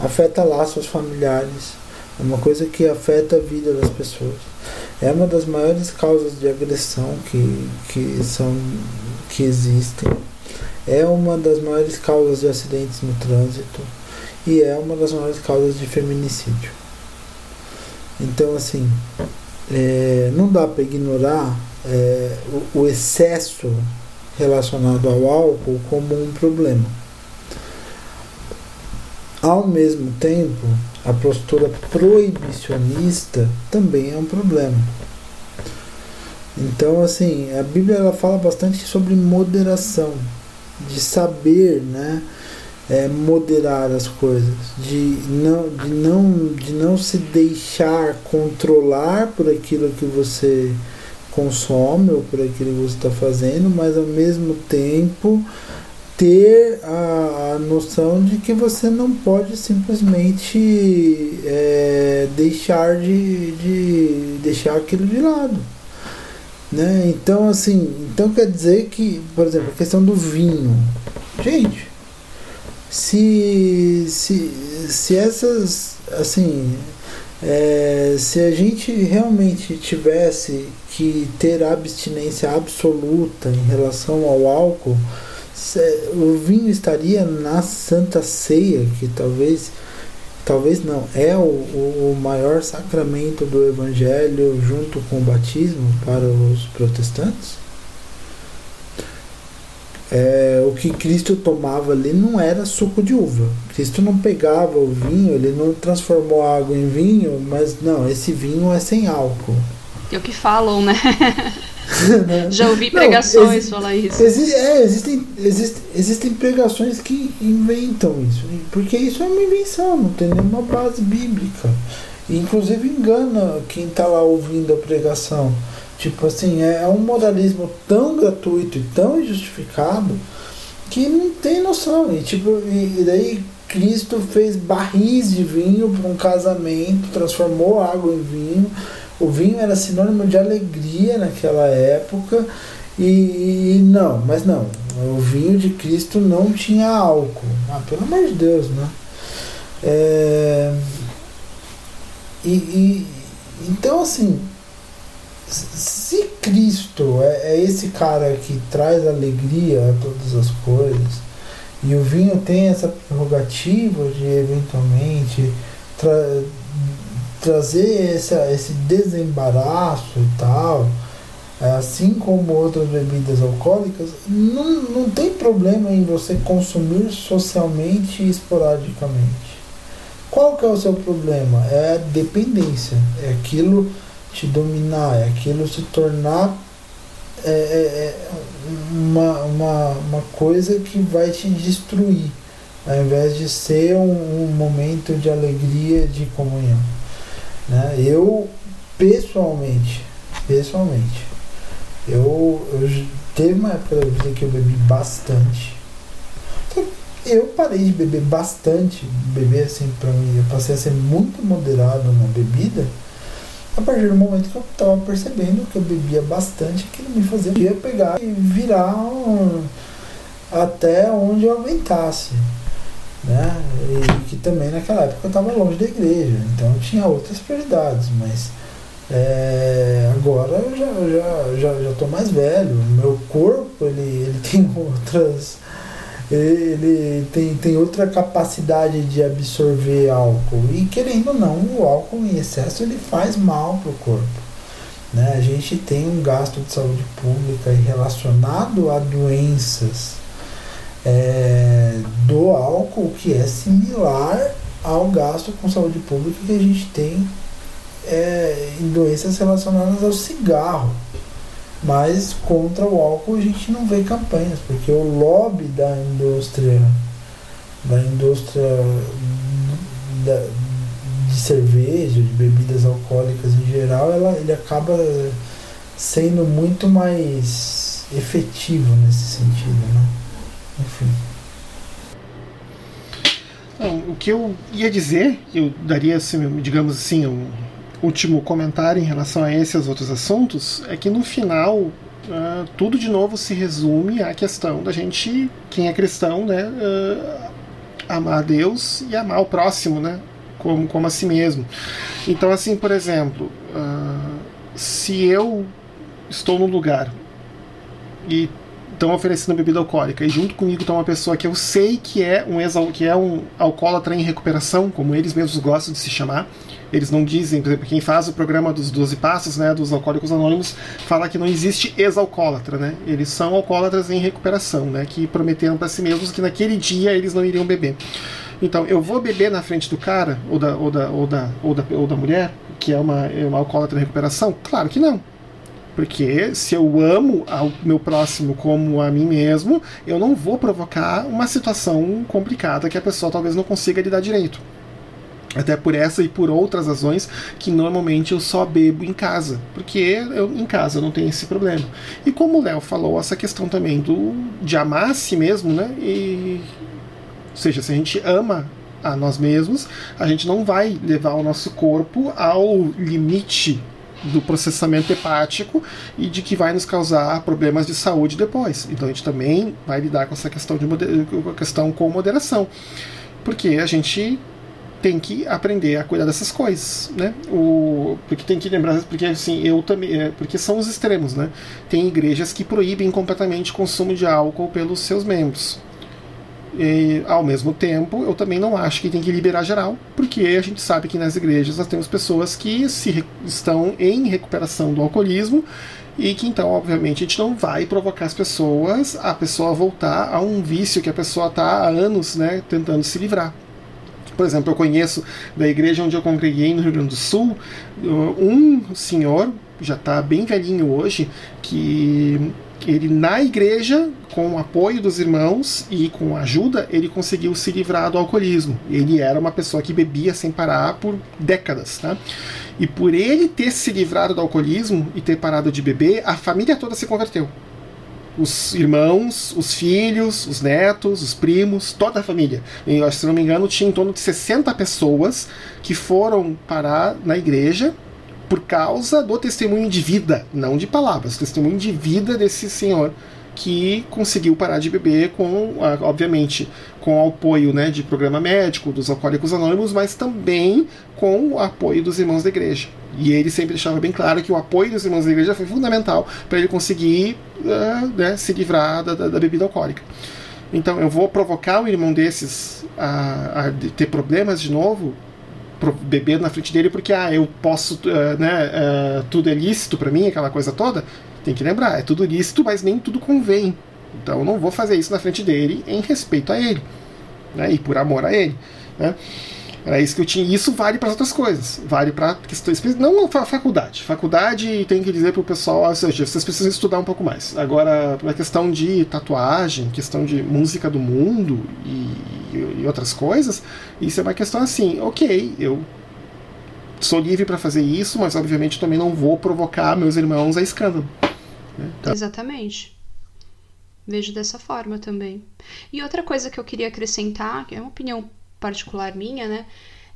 afeta laços familiares, é uma coisa que afeta a vida das pessoas. É uma das maiores causas de agressão que, que, são, que existem. É uma das maiores causas de acidentes no trânsito e é uma das maiores causas de feminicídio. Então, assim, é, não dá para ignorar é, o, o excesso relacionado ao álcool como um problema. Ao mesmo tempo, a postura proibicionista também é um problema. Então, assim, a Bíblia ela fala bastante sobre moderação, de saber, né, é, moderar as coisas, de não, de, não, de não se deixar controlar por aquilo que você consome ou por aquilo que você está fazendo, mas ao mesmo tempo ter a, a, noção de que você não pode simplesmente é, deixar de, de deixar aquilo de lado. Né? Então assim, então quer dizer que, por exemplo, a questão do vinho. Gente, se, se, se essas assim é, se a gente realmente tivesse que ter abstinência absoluta em relação ao álcool, o vinho estaria na Santa Ceia, que talvez, talvez não, é o, o maior sacramento do Evangelho junto com o batismo para os protestantes? É, o que Cristo tomava ali não era suco de uva. Cristo não pegava o vinho, ele não transformou a água em vinho, mas não, esse vinho é sem álcool. É o que falam, né? [LAUGHS] Já ouvi pregações não, falar isso. Exi é, existem, exist, existem pregações que inventam isso. Porque isso é uma invenção, não tem nenhuma base bíblica. E, inclusive engana quem está lá ouvindo a pregação. Tipo assim, é, é um moralismo tão gratuito e tão injustificado que não tem noção. E, tipo, e, e daí Cristo fez barris de vinho para um casamento, transformou água em vinho o vinho era sinônimo de alegria naquela época e, e, não, mas não, o vinho de Cristo não tinha álcool. Ah, pelo amor de Deus, né? É, e, e, então assim, se Cristo é, é, esse cara que traz alegria a todas as coisas, e o vinho tem essa prerrogativa de eventualmente trazer essa, esse desembaraço e tal, é, assim como outras bebidas alcoólicas, não, não tem problema em você consumir socialmente e esporadicamente. Qual que é o seu problema? É a dependência, é aquilo te dominar, é aquilo se tornar é, é, é uma, uma, uma coisa que vai te destruir. ao invés de ser um, um momento de alegria, de comunhão. Né? Eu, pessoalmente, pessoalmente, eu, eu teve uma época da vida que eu bebi bastante. Eu parei de beber bastante, beber assim pra mim, eu passei a ser muito moderado na bebida a partir do momento que eu estava percebendo que eu bebia bastante, que me fazia pegar e virar um, até onde eu aguentasse. Né? E que também naquela época eu estava longe da igreja, então eu tinha outras prioridades, mas é, agora eu já, já, já, já tô mais velho, meu corpo ele, ele [LAUGHS] tem outras ele tem, tem outra capacidade de absorver álcool. E querendo ou não, o álcool em excesso ele faz mal para o corpo. Né? A gente tem um gasto de saúde pública relacionado a doenças é, do álcool que é similar ao gasto com saúde pública que a gente tem é, em doenças relacionadas ao cigarro. Mas contra o álcool a gente não vê campanhas, porque o lobby da indústria, da indústria da, de cerveja, de bebidas alcoólicas em geral, ela, ele acaba sendo muito mais efetivo nesse sentido, né? Enfim. o que eu ia dizer, eu daria, assim, digamos assim, um, último comentário em relação a esses outros assuntos é que no final uh, tudo de novo se resume à questão da gente, quem é cristão, né, uh, amar a Deus e amar o próximo, né, como, como a si mesmo. Então, assim, por exemplo, uh, se eu estou num lugar e estão oferecendo bebida alcoólica e junto comigo está uma pessoa que eu sei que é um ex que é um alcoólatra em recuperação, como eles mesmos gostam de se chamar, eles não dizem, por exemplo, quem faz o programa dos 12 passos, né, dos alcoólicos anônimos, fala que não existe ex-alcoólatra, né? Eles são alcoólatras em recuperação, né, que prometeram para si mesmos que naquele dia eles não iriam beber. Então, eu vou beber na frente do cara, ou da, ou da, ou da, ou da, ou da mulher, que é uma, é uma alcoólatra em recuperação? Claro que não. Porque se eu amo ao meu próximo como a mim mesmo, eu não vou provocar uma situação complicada que a pessoa talvez não consiga lidar direito. Até por essa e por outras razões que normalmente eu só bebo em casa, porque eu, em casa eu não tenho esse problema. E como o Léo falou, essa questão também do de amar a si mesmo, né? E, ou seja, se a gente ama a nós mesmos, a gente não vai levar o nosso corpo ao limite do processamento hepático e de que vai nos causar problemas de saúde depois. Então a gente também vai lidar com essa questão de com questão com moderação. Porque a gente tem que aprender a cuidar dessas coisas, né? O, porque tem que lembrar, porque assim, eu também, é, porque são os extremos, né? Tem igrejas que proíbem completamente o consumo de álcool pelos seus membros. E, ao mesmo tempo, eu também não acho que tem que liberar geral, porque a gente sabe que nas igrejas nós temos pessoas que se, estão em recuperação do alcoolismo e que então, obviamente, a gente não vai provocar as pessoas a pessoa voltar a um vício que a pessoa está há anos né, tentando se livrar. Por exemplo, eu conheço da igreja onde eu congreguei no Rio Grande do Sul um senhor, já está bem velhinho hoje, que ele na igreja, com o apoio dos irmãos e com ajuda, ele conseguiu se livrar do alcoolismo. Ele era uma pessoa que bebia sem parar por décadas, tá? E por ele ter se livrado do alcoolismo e ter parado de beber, a família toda se converteu os irmãos, os filhos, os netos, os primos, toda a família. E, se não me engano, tinha em torno de 60 pessoas que foram parar na igreja por causa do testemunho de vida, não de palavras, testemunho de vida desse senhor que conseguiu parar de beber com, obviamente, com o apoio né, de programa médico, dos alcoólicos anônimos, mas também com o apoio dos irmãos da igreja. E ele sempre deixava bem claro que o apoio dos irmãos da igreja foi fundamental para ele conseguir uh, né, se livrar da, da, da, bebida alcoólica. Então eu vou provocar um irmão desses a, a ter problemas de novo, beber na frente dele porque ah, eu posso, uh, né, uh, tudo é lícito para mim, aquela coisa toda. Tem que lembrar, é tudo lícito, mas nem tudo convém. Então eu não vou fazer isso na frente dele em respeito a ele né, e por amor a ele. Né? Era isso que eu tinha. Isso vale para outras coisas. Vale para questões. Não para faculdade. Faculdade tem que dizer para o pessoal, ou seja, vocês precisam estudar um pouco mais. Agora, a questão de tatuagem, questão de música do mundo e, e outras coisas, isso é uma questão assim, ok, eu sou livre para fazer isso, mas obviamente também não vou provocar meus irmãos a escândalo. Né? Tá. Exatamente. Vejo dessa forma também. E outra coisa que eu queria acrescentar, que é uma opinião particular minha, né?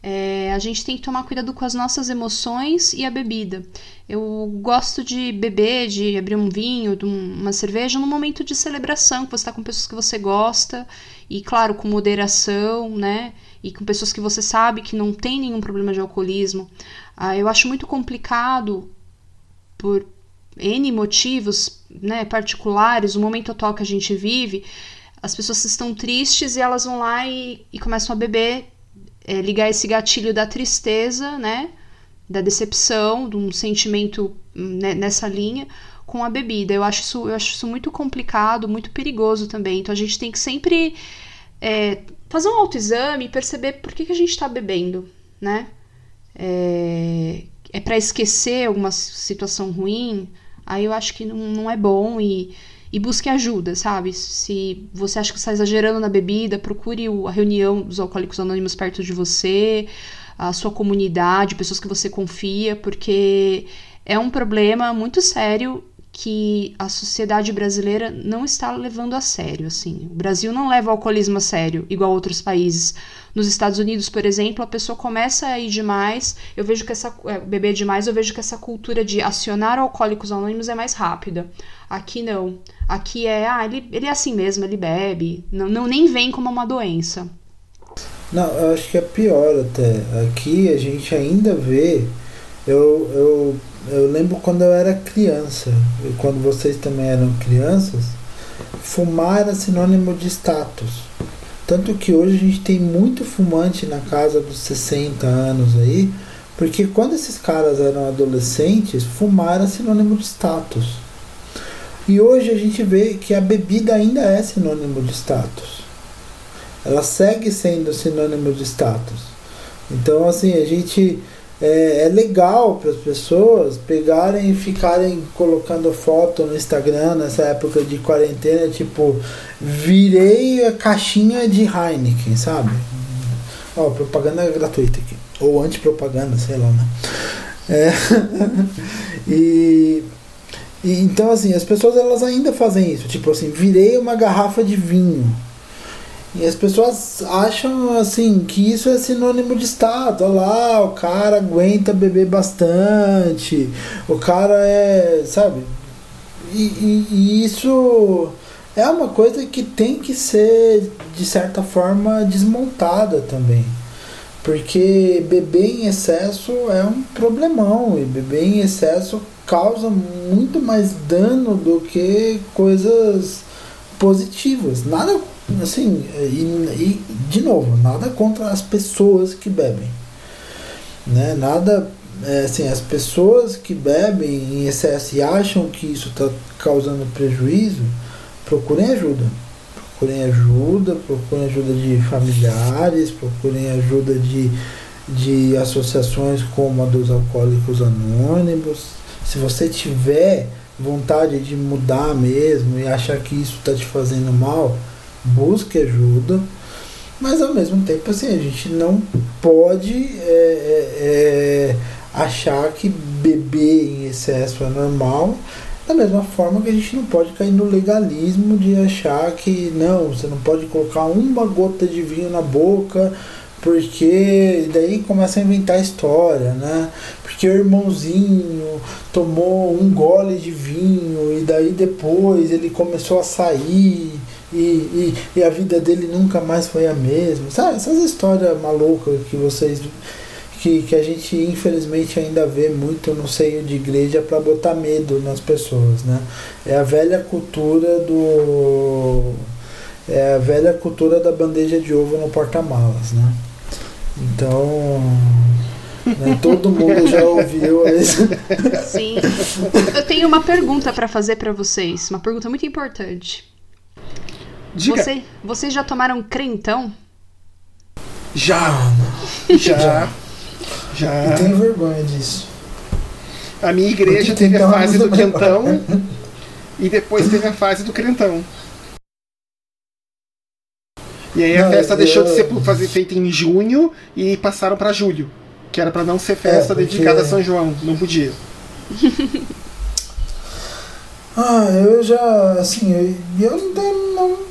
É, a gente tem que tomar cuidado com as nossas emoções e a bebida. Eu gosto de beber, de abrir um vinho, de uma cerveja num momento de celebração, que você está com pessoas que você gosta, e claro, com moderação, né? E com pessoas que você sabe que não tem nenhum problema de alcoolismo. Ah, eu acho muito complicado, por N motivos né, particulares, o momento atual que a gente vive, as pessoas estão tristes e elas vão lá e, e começam a beber, é, ligar esse gatilho da tristeza, né? Da decepção, de um sentimento né, nessa linha com a bebida. Eu acho, isso, eu acho isso muito complicado, muito perigoso também. Então a gente tem que sempre é, fazer um autoexame e perceber por que, que a gente está bebendo, né? É, é para esquecer alguma situação ruim, aí eu acho que não, não é bom e e busque ajuda, sabe? Se você acha que está exagerando na bebida, procure a reunião dos alcoólicos anônimos perto de você, a sua comunidade, pessoas que você confia, porque é um problema muito sério que a sociedade brasileira não está levando a sério, assim. O Brasil não leva o alcoolismo a sério, igual outros países. Nos Estados Unidos, por exemplo, a pessoa começa a ir demais, eu vejo que essa é, beber demais, eu vejo que essa cultura de acionar alcoólicos anônimos é mais rápida. Aqui não. Aqui é, ah, ele, ele é assim mesmo, ele bebe, não, não nem vem como uma doença. Não, eu acho que é pior até. Aqui a gente ainda vê eu, eu eu lembro quando eu era criança, e quando vocês também eram crianças, fumar era sinônimo de status. Tanto que hoje a gente tem muito fumante na casa dos 60 anos aí, porque quando esses caras eram adolescentes, fumar era sinônimo de status. E hoje a gente vê que a bebida ainda é sinônimo de status. Ela segue sendo sinônimo de status. Então, assim, a gente é, é legal para as pessoas pegarem e ficarem colocando foto no Instagram nessa época de quarentena, tipo, virei a caixinha de Heineken, sabe? Ó, propaganda gratuita aqui. Ou anti-propaganda, sei lá, né? É. [LAUGHS] e, e então assim, as pessoas elas ainda fazem isso, tipo assim, virei uma garrafa de vinho e as pessoas acham assim que isso é sinônimo de status. Olha lá, o cara aguenta beber bastante, o cara é. sabe? E, e, e, isso é uma coisa que tem que ser, de certa forma, desmontada também. Porque beber em excesso é um problemão, e beber em excesso causa muito mais dano do que coisas positivas. Nada assim, e, e, de novo, nada contra as pessoas que bebem. Né? Nada, é, assim, as pessoas que bebem em excesso e acham que isso está causando prejuízo, procurem ajuda. Procurem ajuda, procurem ajuda de familiares, procurem ajuda de, de associações como a dos alcoólicos anônimos. Se você tiver vontade de mudar mesmo e achar que isso está te fazendo mal, busque ajuda, mas ao mesmo tempo assim, a gente não pode é, é, é, achar que beber em excesso é normal, da mesma forma que a gente não pode cair no legalismo de achar que não, você não pode colocar uma gota de vinho na boca porque daí começa a inventar história, né? Porque o irmãozinho tomou um gole de vinho e daí depois ele começou a sair e, e, e a vida dele nunca mais foi a mesma. Sabe? Essas histórias malucas que vocês. Que, que a gente infelizmente ainda vê muito no seio de igreja para botar medo nas pessoas, né? É a velha cultura do. É a velha cultura da bandeja de ovo no porta-malas, né? Então. Né, todo mundo já ouviu isso. Sim. Eu tenho uma pergunta para fazer para vocês, uma pergunta muito importante. Diga. Você, vocês já tomaram crentão? [LAUGHS] Já! Já. Já. Eu tenho vergonha disso. A minha igreja teve a fase do quentão [LAUGHS] e depois teve a fase do crentão. E aí a não, festa eu... deixou de ser fazer feita em junho e passaram para julho, que era para não ser festa é, porque... dedicada a São João, não podia. [LAUGHS] ah, eu já, assim, eu, eu não tenho não,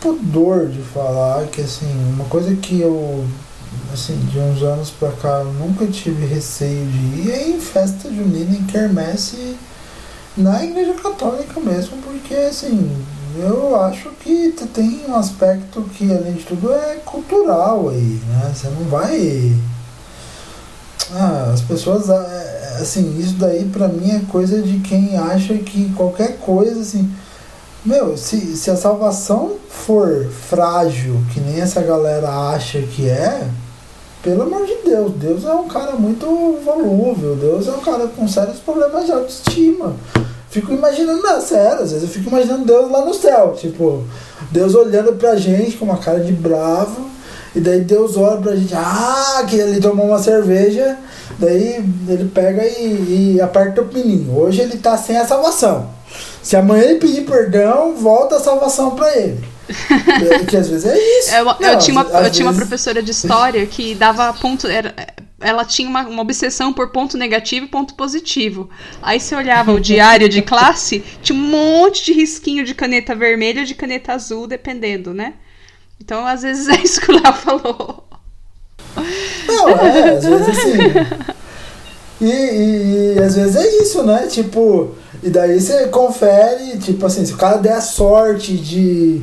pudor de falar que, assim, uma coisa que eu, assim, de uns anos pra cá, nunca tive receio de ir é em festa junina, em quermesse, na igreja católica mesmo, porque, assim, eu acho que tem um aspecto que, além de tudo, é cultural aí, né? Você não vai. Ah, as pessoas. Ah, é, assim, isso daí pra mim é coisa de quem acha que qualquer coisa, assim. Meu, se, se a salvação for frágil, que nem essa galera acha que é, pelo amor de Deus, Deus é um cara muito volúvel, Deus é um cara com sérios problemas de autoestima fico imaginando, não, sério, às vezes eu fico imaginando Deus lá no céu, tipo, Deus olhando pra gente com uma cara de bravo, e daí Deus olha pra gente, ah, que ele tomou uma cerveja, daí ele pega e, e aperta o pininho. Hoje ele tá sem a salvação. Se amanhã ele pedir perdão, volta a salvação pra ele. [LAUGHS] que às vezes é isso. Eu, eu tinha, uma, eu vezes... tinha uma professora de história que dava ponto. Era, ela tinha uma, uma, obsessão por ponto negativo e ponto positivo. Aí você olhava o [LAUGHS] diário de classe, tinha um monte de risquinho de caneta vermelha ou de caneta azul, dependendo, né? Então, às vezes é isso que o Léo falou. Não, é, às vezes assim. E, e, e, às vezes é isso, né? Tipo, e daí você confere, tipo assim, se o cara der a sorte de.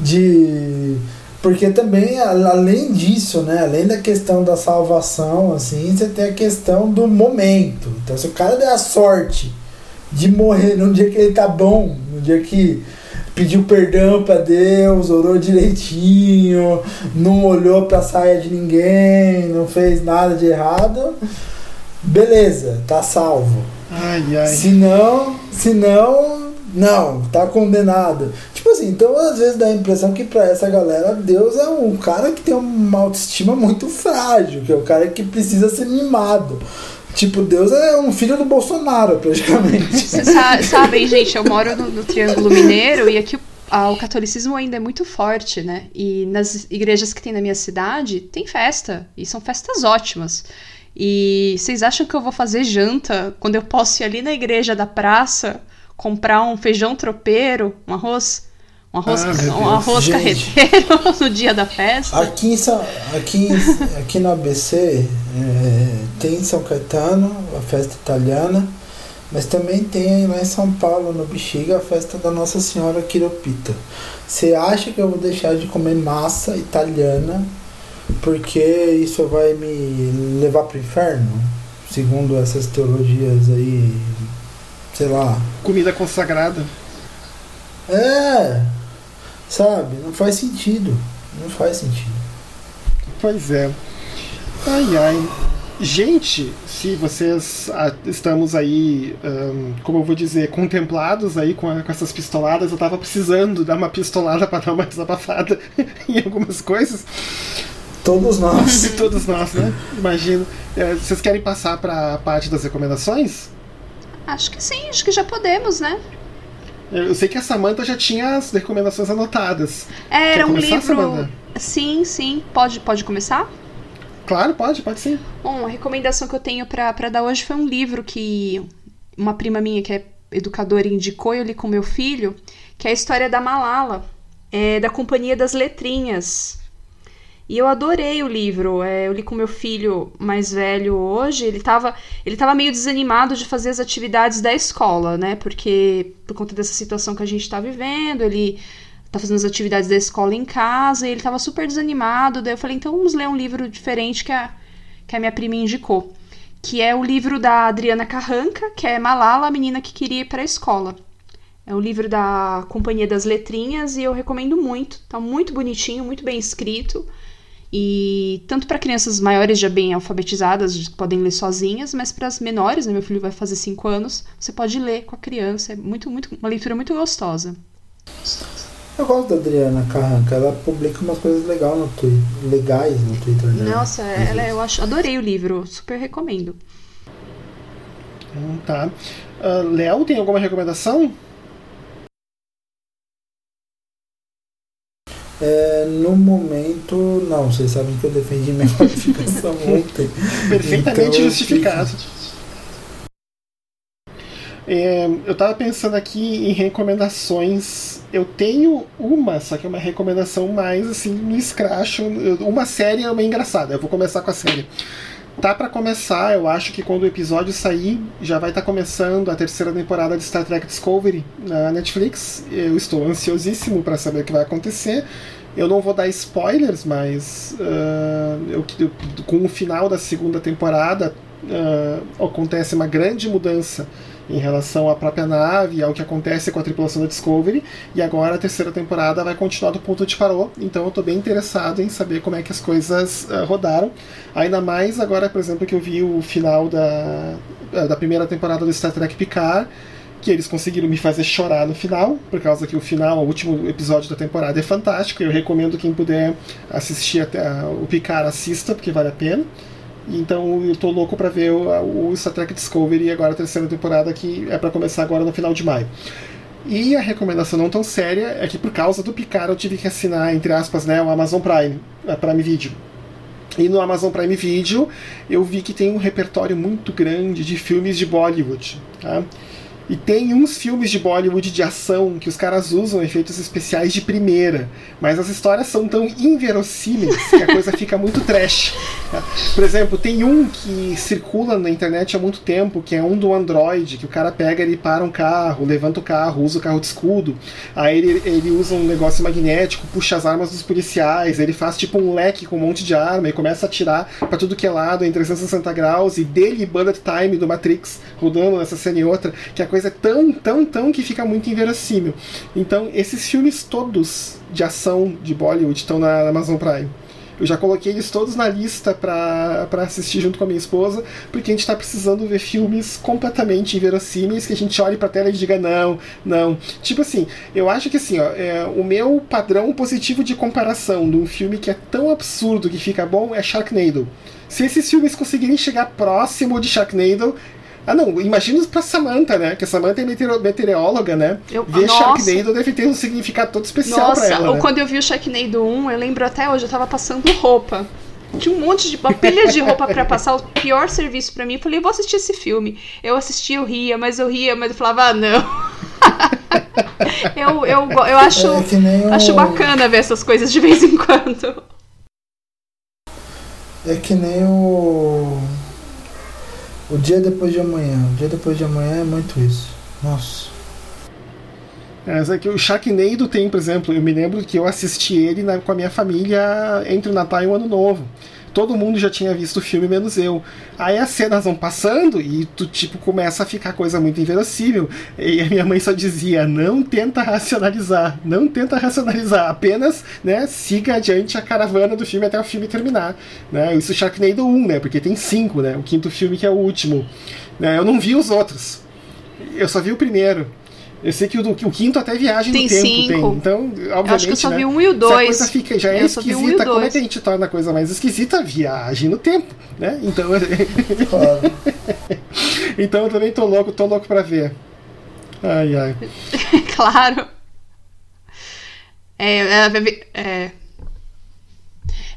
de porque também, além disso, né, além da questão da salvação, assim, você tem a questão do momento. Então, se o cara der a sorte de morrer num dia que ele tá bom, no dia que pediu perdão para Deus, orou direitinho, não olhou para saia de ninguém, não fez nada de errado, beleza, tá salvo. Ai, ai. Se não, se não, não, tá condenado. Tipo assim, então às vezes dá a impressão que pra essa galera Deus é um cara que tem uma autoestima muito frágil, que é o cara que precisa ser mimado. Tipo, Deus é um filho do Bolsonaro, praticamente. [LAUGHS] Vocês sabem, gente, eu moro no, no Triângulo Mineiro e aqui o, o catolicismo ainda é muito forte, né? E nas igrejas que tem na minha cidade, tem festa. E são festas ótimas. E vocês acham que eu vou fazer janta quando eu posso ir ali na igreja da praça comprar um feijão tropeiro, um arroz, um arroz, ah, um arroz carreteiro [LAUGHS] no dia da festa. Aqui, em, aqui, aqui na ABC é, tem São Caetano, a festa italiana, mas também tem lá em São Paulo, no Bexiga, a festa da Nossa Senhora Quiropita. Você acha que eu vou deixar de comer massa italiana porque isso vai me levar para o inferno? Segundo essas teologias aí sei lá. Comida consagrada. É, sabe? Não faz sentido. Não faz sentido. Pois é. Ai, ai. Gente, se vocês ah, estamos aí, um, como eu vou dizer, contemplados aí com, a, com, essas pistoladas, eu tava precisando dar uma pistolada para dar uma desabafada [LAUGHS] em algumas coisas. Todos nós. [LAUGHS] Todos nós, né? Imagino. É, vocês querem passar para a parte das recomendações? Acho que sim, acho que já podemos, né? Eu sei que a Samantha já tinha as recomendações anotadas. É, era um livro. Samantha? Sim, sim. Pode, pode começar? Claro, pode, pode sim. Bom, a recomendação que eu tenho para dar hoje foi um livro que uma prima minha, que é educadora, indicou e eu li com meu filho, que é a história da Malala, é, da Companhia das Letrinhas. E eu adorei o livro. É, eu li com meu filho mais velho hoje. Ele estava ele tava meio desanimado de fazer as atividades da escola, né? Porque por conta dessa situação que a gente está vivendo, ele tá fazendo as atividades da escola em casa e ele estava super desanimado. Daí eu falei, então vamos ler um livro diferente que a, que a minha prima indicou. Que é o livro da Adriana Carranca, que é Malala, a menina que queria ir para a escola. É um livro da Companhia das Letrinhas e eu recomendo muito. Tá muito bonitinho, muito bem escrito. E tanto para crianças maiores já bem alfabetizadas, que podem ler sozinhas, mas para as menores, né, meu filho vai fazer 5 anos, você pode ler com a criança. É muito, muito, uma leitura muito gostosa. Eu gosto da Adriana Carranca, ela publica umas coisas legais no Twitter, legais no Twitter dela. Nossa, ela, eu acho, adorei o livro, super recomendo. Hum, tá. Uh, Léo, tem alguma recomendação? É, no momento, não. Vocês sabem que eu defendi minha [LAUGHS] qualificação ontem. Perfeitamente então, justificado. É, eu estava pensando aqui em recomendações. Eu tenho uma, só que é uma recomendação mais assim no escracho. Uma série é uma engraçada. Eu vou começar com a série. Tá para começar, eu acho que quando o episódio sair, já vai estar tá começando a terceira temporada de Star Trek Discovery na Netflix. Eu estou ansiosíssimo para saber o que vai acontecer. Eu não vou dar spoilers, mas uh, eu, eu, com o final da segunda temporada uh, acontece uma grande mudança em relação à própria nave, ao que acontece com a tripulação da Discovery, e agora a terceira temporada vai continuar do ponto onde parou, então eu estou bem interessado em saber como é que as coisas uh, rodaram. Ainda mais agora, por exemplo, que eu vi o final da, da primeira temporada do Star Trek Picard, que eles conseguiram me fazer chorar no final, por causa que o final, o último episódio da temporada é fantástico. Eu recomendo quem puder assistir até o Picard assista, porque vale a pena. Então eu tô louco para ver o, o Star Trek Discovery agora a terceira temporada que é para começar agora no final de maio. E a recomendação não tão séria é que por causa do Picard eu tive que assinar, entre aspas, né, o Amazon Prime, a Prime Video. E no Amazon Prime Video eu vi que tem um repertório muito grande de filmes de Bollywood. Tá? E tem uns filmes de Bollywood de ação que os caras usam efeitos especiais de primeira, mas as histórias são tão inverossímeis que a coisa fica muito trash. Por exemplo, tem um que circula na internet há muito tempo, que é um do Android, que o cara pega, ele para um carro, levanta o carro, usa o carro de escudo, aí ele, ele usa um negócio magnético, puxa as armas dos policiais, ele faz tipo um leque com um monte de arma e começa a atirar para tudo que é lado em 360 graus, e dele Bullet Time do Matrix rodando nessa cena e outra, que a coisa coisa tão, tão, tão que fica muito inverossímil. Então, esses filmes todos de ação de Bollywood estão na Amazon Prime. Eu já coloquei eles todos na lista para assistir junto com a minha esposa, porque a gente está precisando ver filmes completamente inverossímeis que a gente olhe para a tela e diga não, não. Tipo assim, eu acho que assim, ó, é, o meu padrão positivo de comparação de um filme que é tão absurdo que fica bom é Sharknado. Se esses filmes conseguirem chegar próximo de Sharknado, ah, não, imagina pra Samantha, né? Que a Samantha é meteoróloga, né? Eu, Ver nossa. Sharknado deve ter um significado todo especial nossa, pra ela. Ou né? quando eu vi o Sharknado 1, eu lembro até hoje, eu tava passando roupa. Tinha um monte de. uma pilha de roupa para passar, o pior serviço para mim. Eu falei, eu vou assistir esse filme. Eu assisti, eu ria, mas eu ria, mas eu falava, ah, não. [LAUGHS] eu, eu, eu acho, é acho bacana ver essas coisas de vez em quando. É que nem o o dia depois de amanhã. O dia depois de amanhã é muito isso. Nossa. É, é que o Sharknado tem, por exemplo, eu me lembro que eu assisti ele na, com a minha família entre o Natal e o Ano Novo todo mundo já tinha visto o filme, menos eu. Aí as cenas vão passando e tu, tipo, começa a ficar coisa muito inverossímil. E a minha mãe só dizia: não tenta racionalizar, não tenta racionalizar, apenas, né, siga adiante a caravana do filme até o filme terminar. Né? Isso Sharknado 1, né, porque tem cinco, né, o quinto filme que é o último. Né? Eu não vi os outros. Eu só vi o primeiro. Eu sei que o, o quinto até viagem tem no tempo cinco. tem. Então, obviamente. Acho que eu só né, vi um e o dois. A coisa fica, já é esquisita, um como é que a gente torna a coisa mais esquisita? Viagem no tempo, né? Então. Claro. [LAUGHS] então eu também tô louco, tô louco pra ver. Ai, ai. [LAUGHS] claro. É, é, é,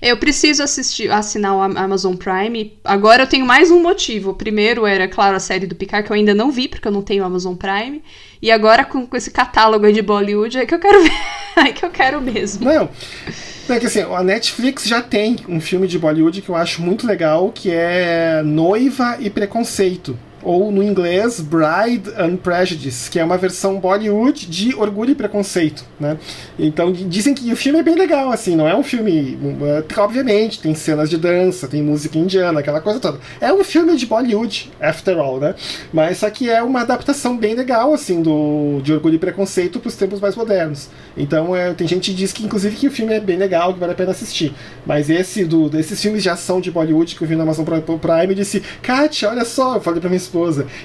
eu preciso assistir, assinar o Amazon Prime. Agora eu tenho mais um motivo. O primeiro era, claro, a série do Picard, que eu ainda não vi, porque eu não tenho Amazon Prime. E agora com, com esse catálogo de Bollywood é que eu quero ver. [LAUGHS] é que eu quero mesmo. Não. É que assim, a Netflix já tem um filme de Bollywood que eu acho muito legal, que é Noiva e Preconceito ou no inglês Bride and Prejudice, que é uma versão Bollywood de Orgulho e Preconceito, né? Então dizem que o filme é bem legal, assim, não é um filme, é, obviamente, tem cenas de dança, tem música indiana, aquela coisa toda. É um filme de Bollywood, after all, né? Mas só que é uma adaptação bem legal, assim, do de Orgulho e Preconceito para os tempos mais modernos. Então é, tem gente que diz que inclusive que o filme é bem legal, que vale a pena assistir. Mas esse do desses filmes de ação de Bollywood que eu vi na Amazon Prime disse, Kátia, olha só, eu falei para minha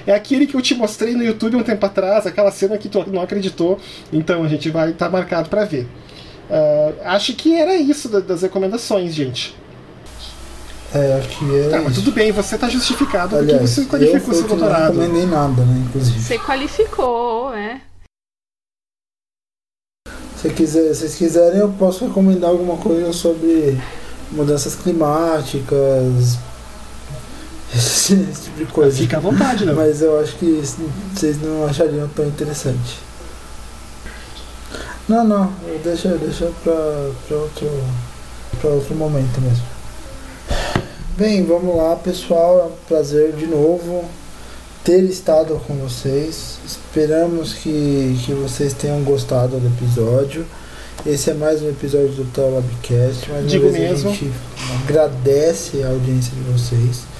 É aquele que eu te mostrei no YouTube um tempo atrás, aquela cena que tu não acreditou. Então a gente vai estar tá marcado para ver. Uh, acho que era isso das recomendações, gente. É, acho que é. Tá, mas tudo bem, você está justificado Aliás, porque você qualificou seu doutorado. Eu não recomendei nada, né, inclusive. Você qualificou, é. Se quiser, se vocês quiserem, eu posso recomendar alguma coisa sobre mudanças climáticas, esse, tipo de coisa. Fica à vontade, né? Mas eu acho que vocês não achariam tão interessante. Não, não, deixa, deixa pra, pra, outro, pra outro momento mesmo. Bem, vamos lá, pessoal. É um prazer de novo ter estado com vocês. Esperamos que, que vocês tenham gostado do episódio. Esse é mais um episódio do Talabcast. Mais Digo mesmo. a gente agradece a audiência de vocês.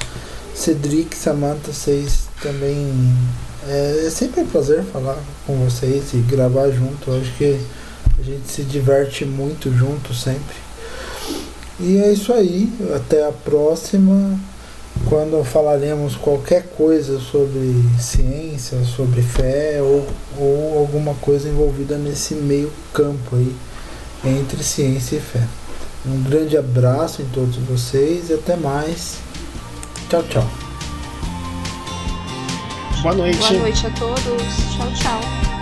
Cedric, Samantha, vocês também. É, é, sempre um prazer falar com vocês e gravar junto. Acho que a gente se diverte muito junto sempre. E é isso aí. Até a próxima quando falaremos qualquer coisa sobre ciência, sobre fé ou, ou alguma coisa envolvida nesse meio campo aí entre ciência e fé. Um grande abraço em todos vocês e até mais. Tchau, tchau. Boa noite. Boa noite a todos. Tchau, tchau.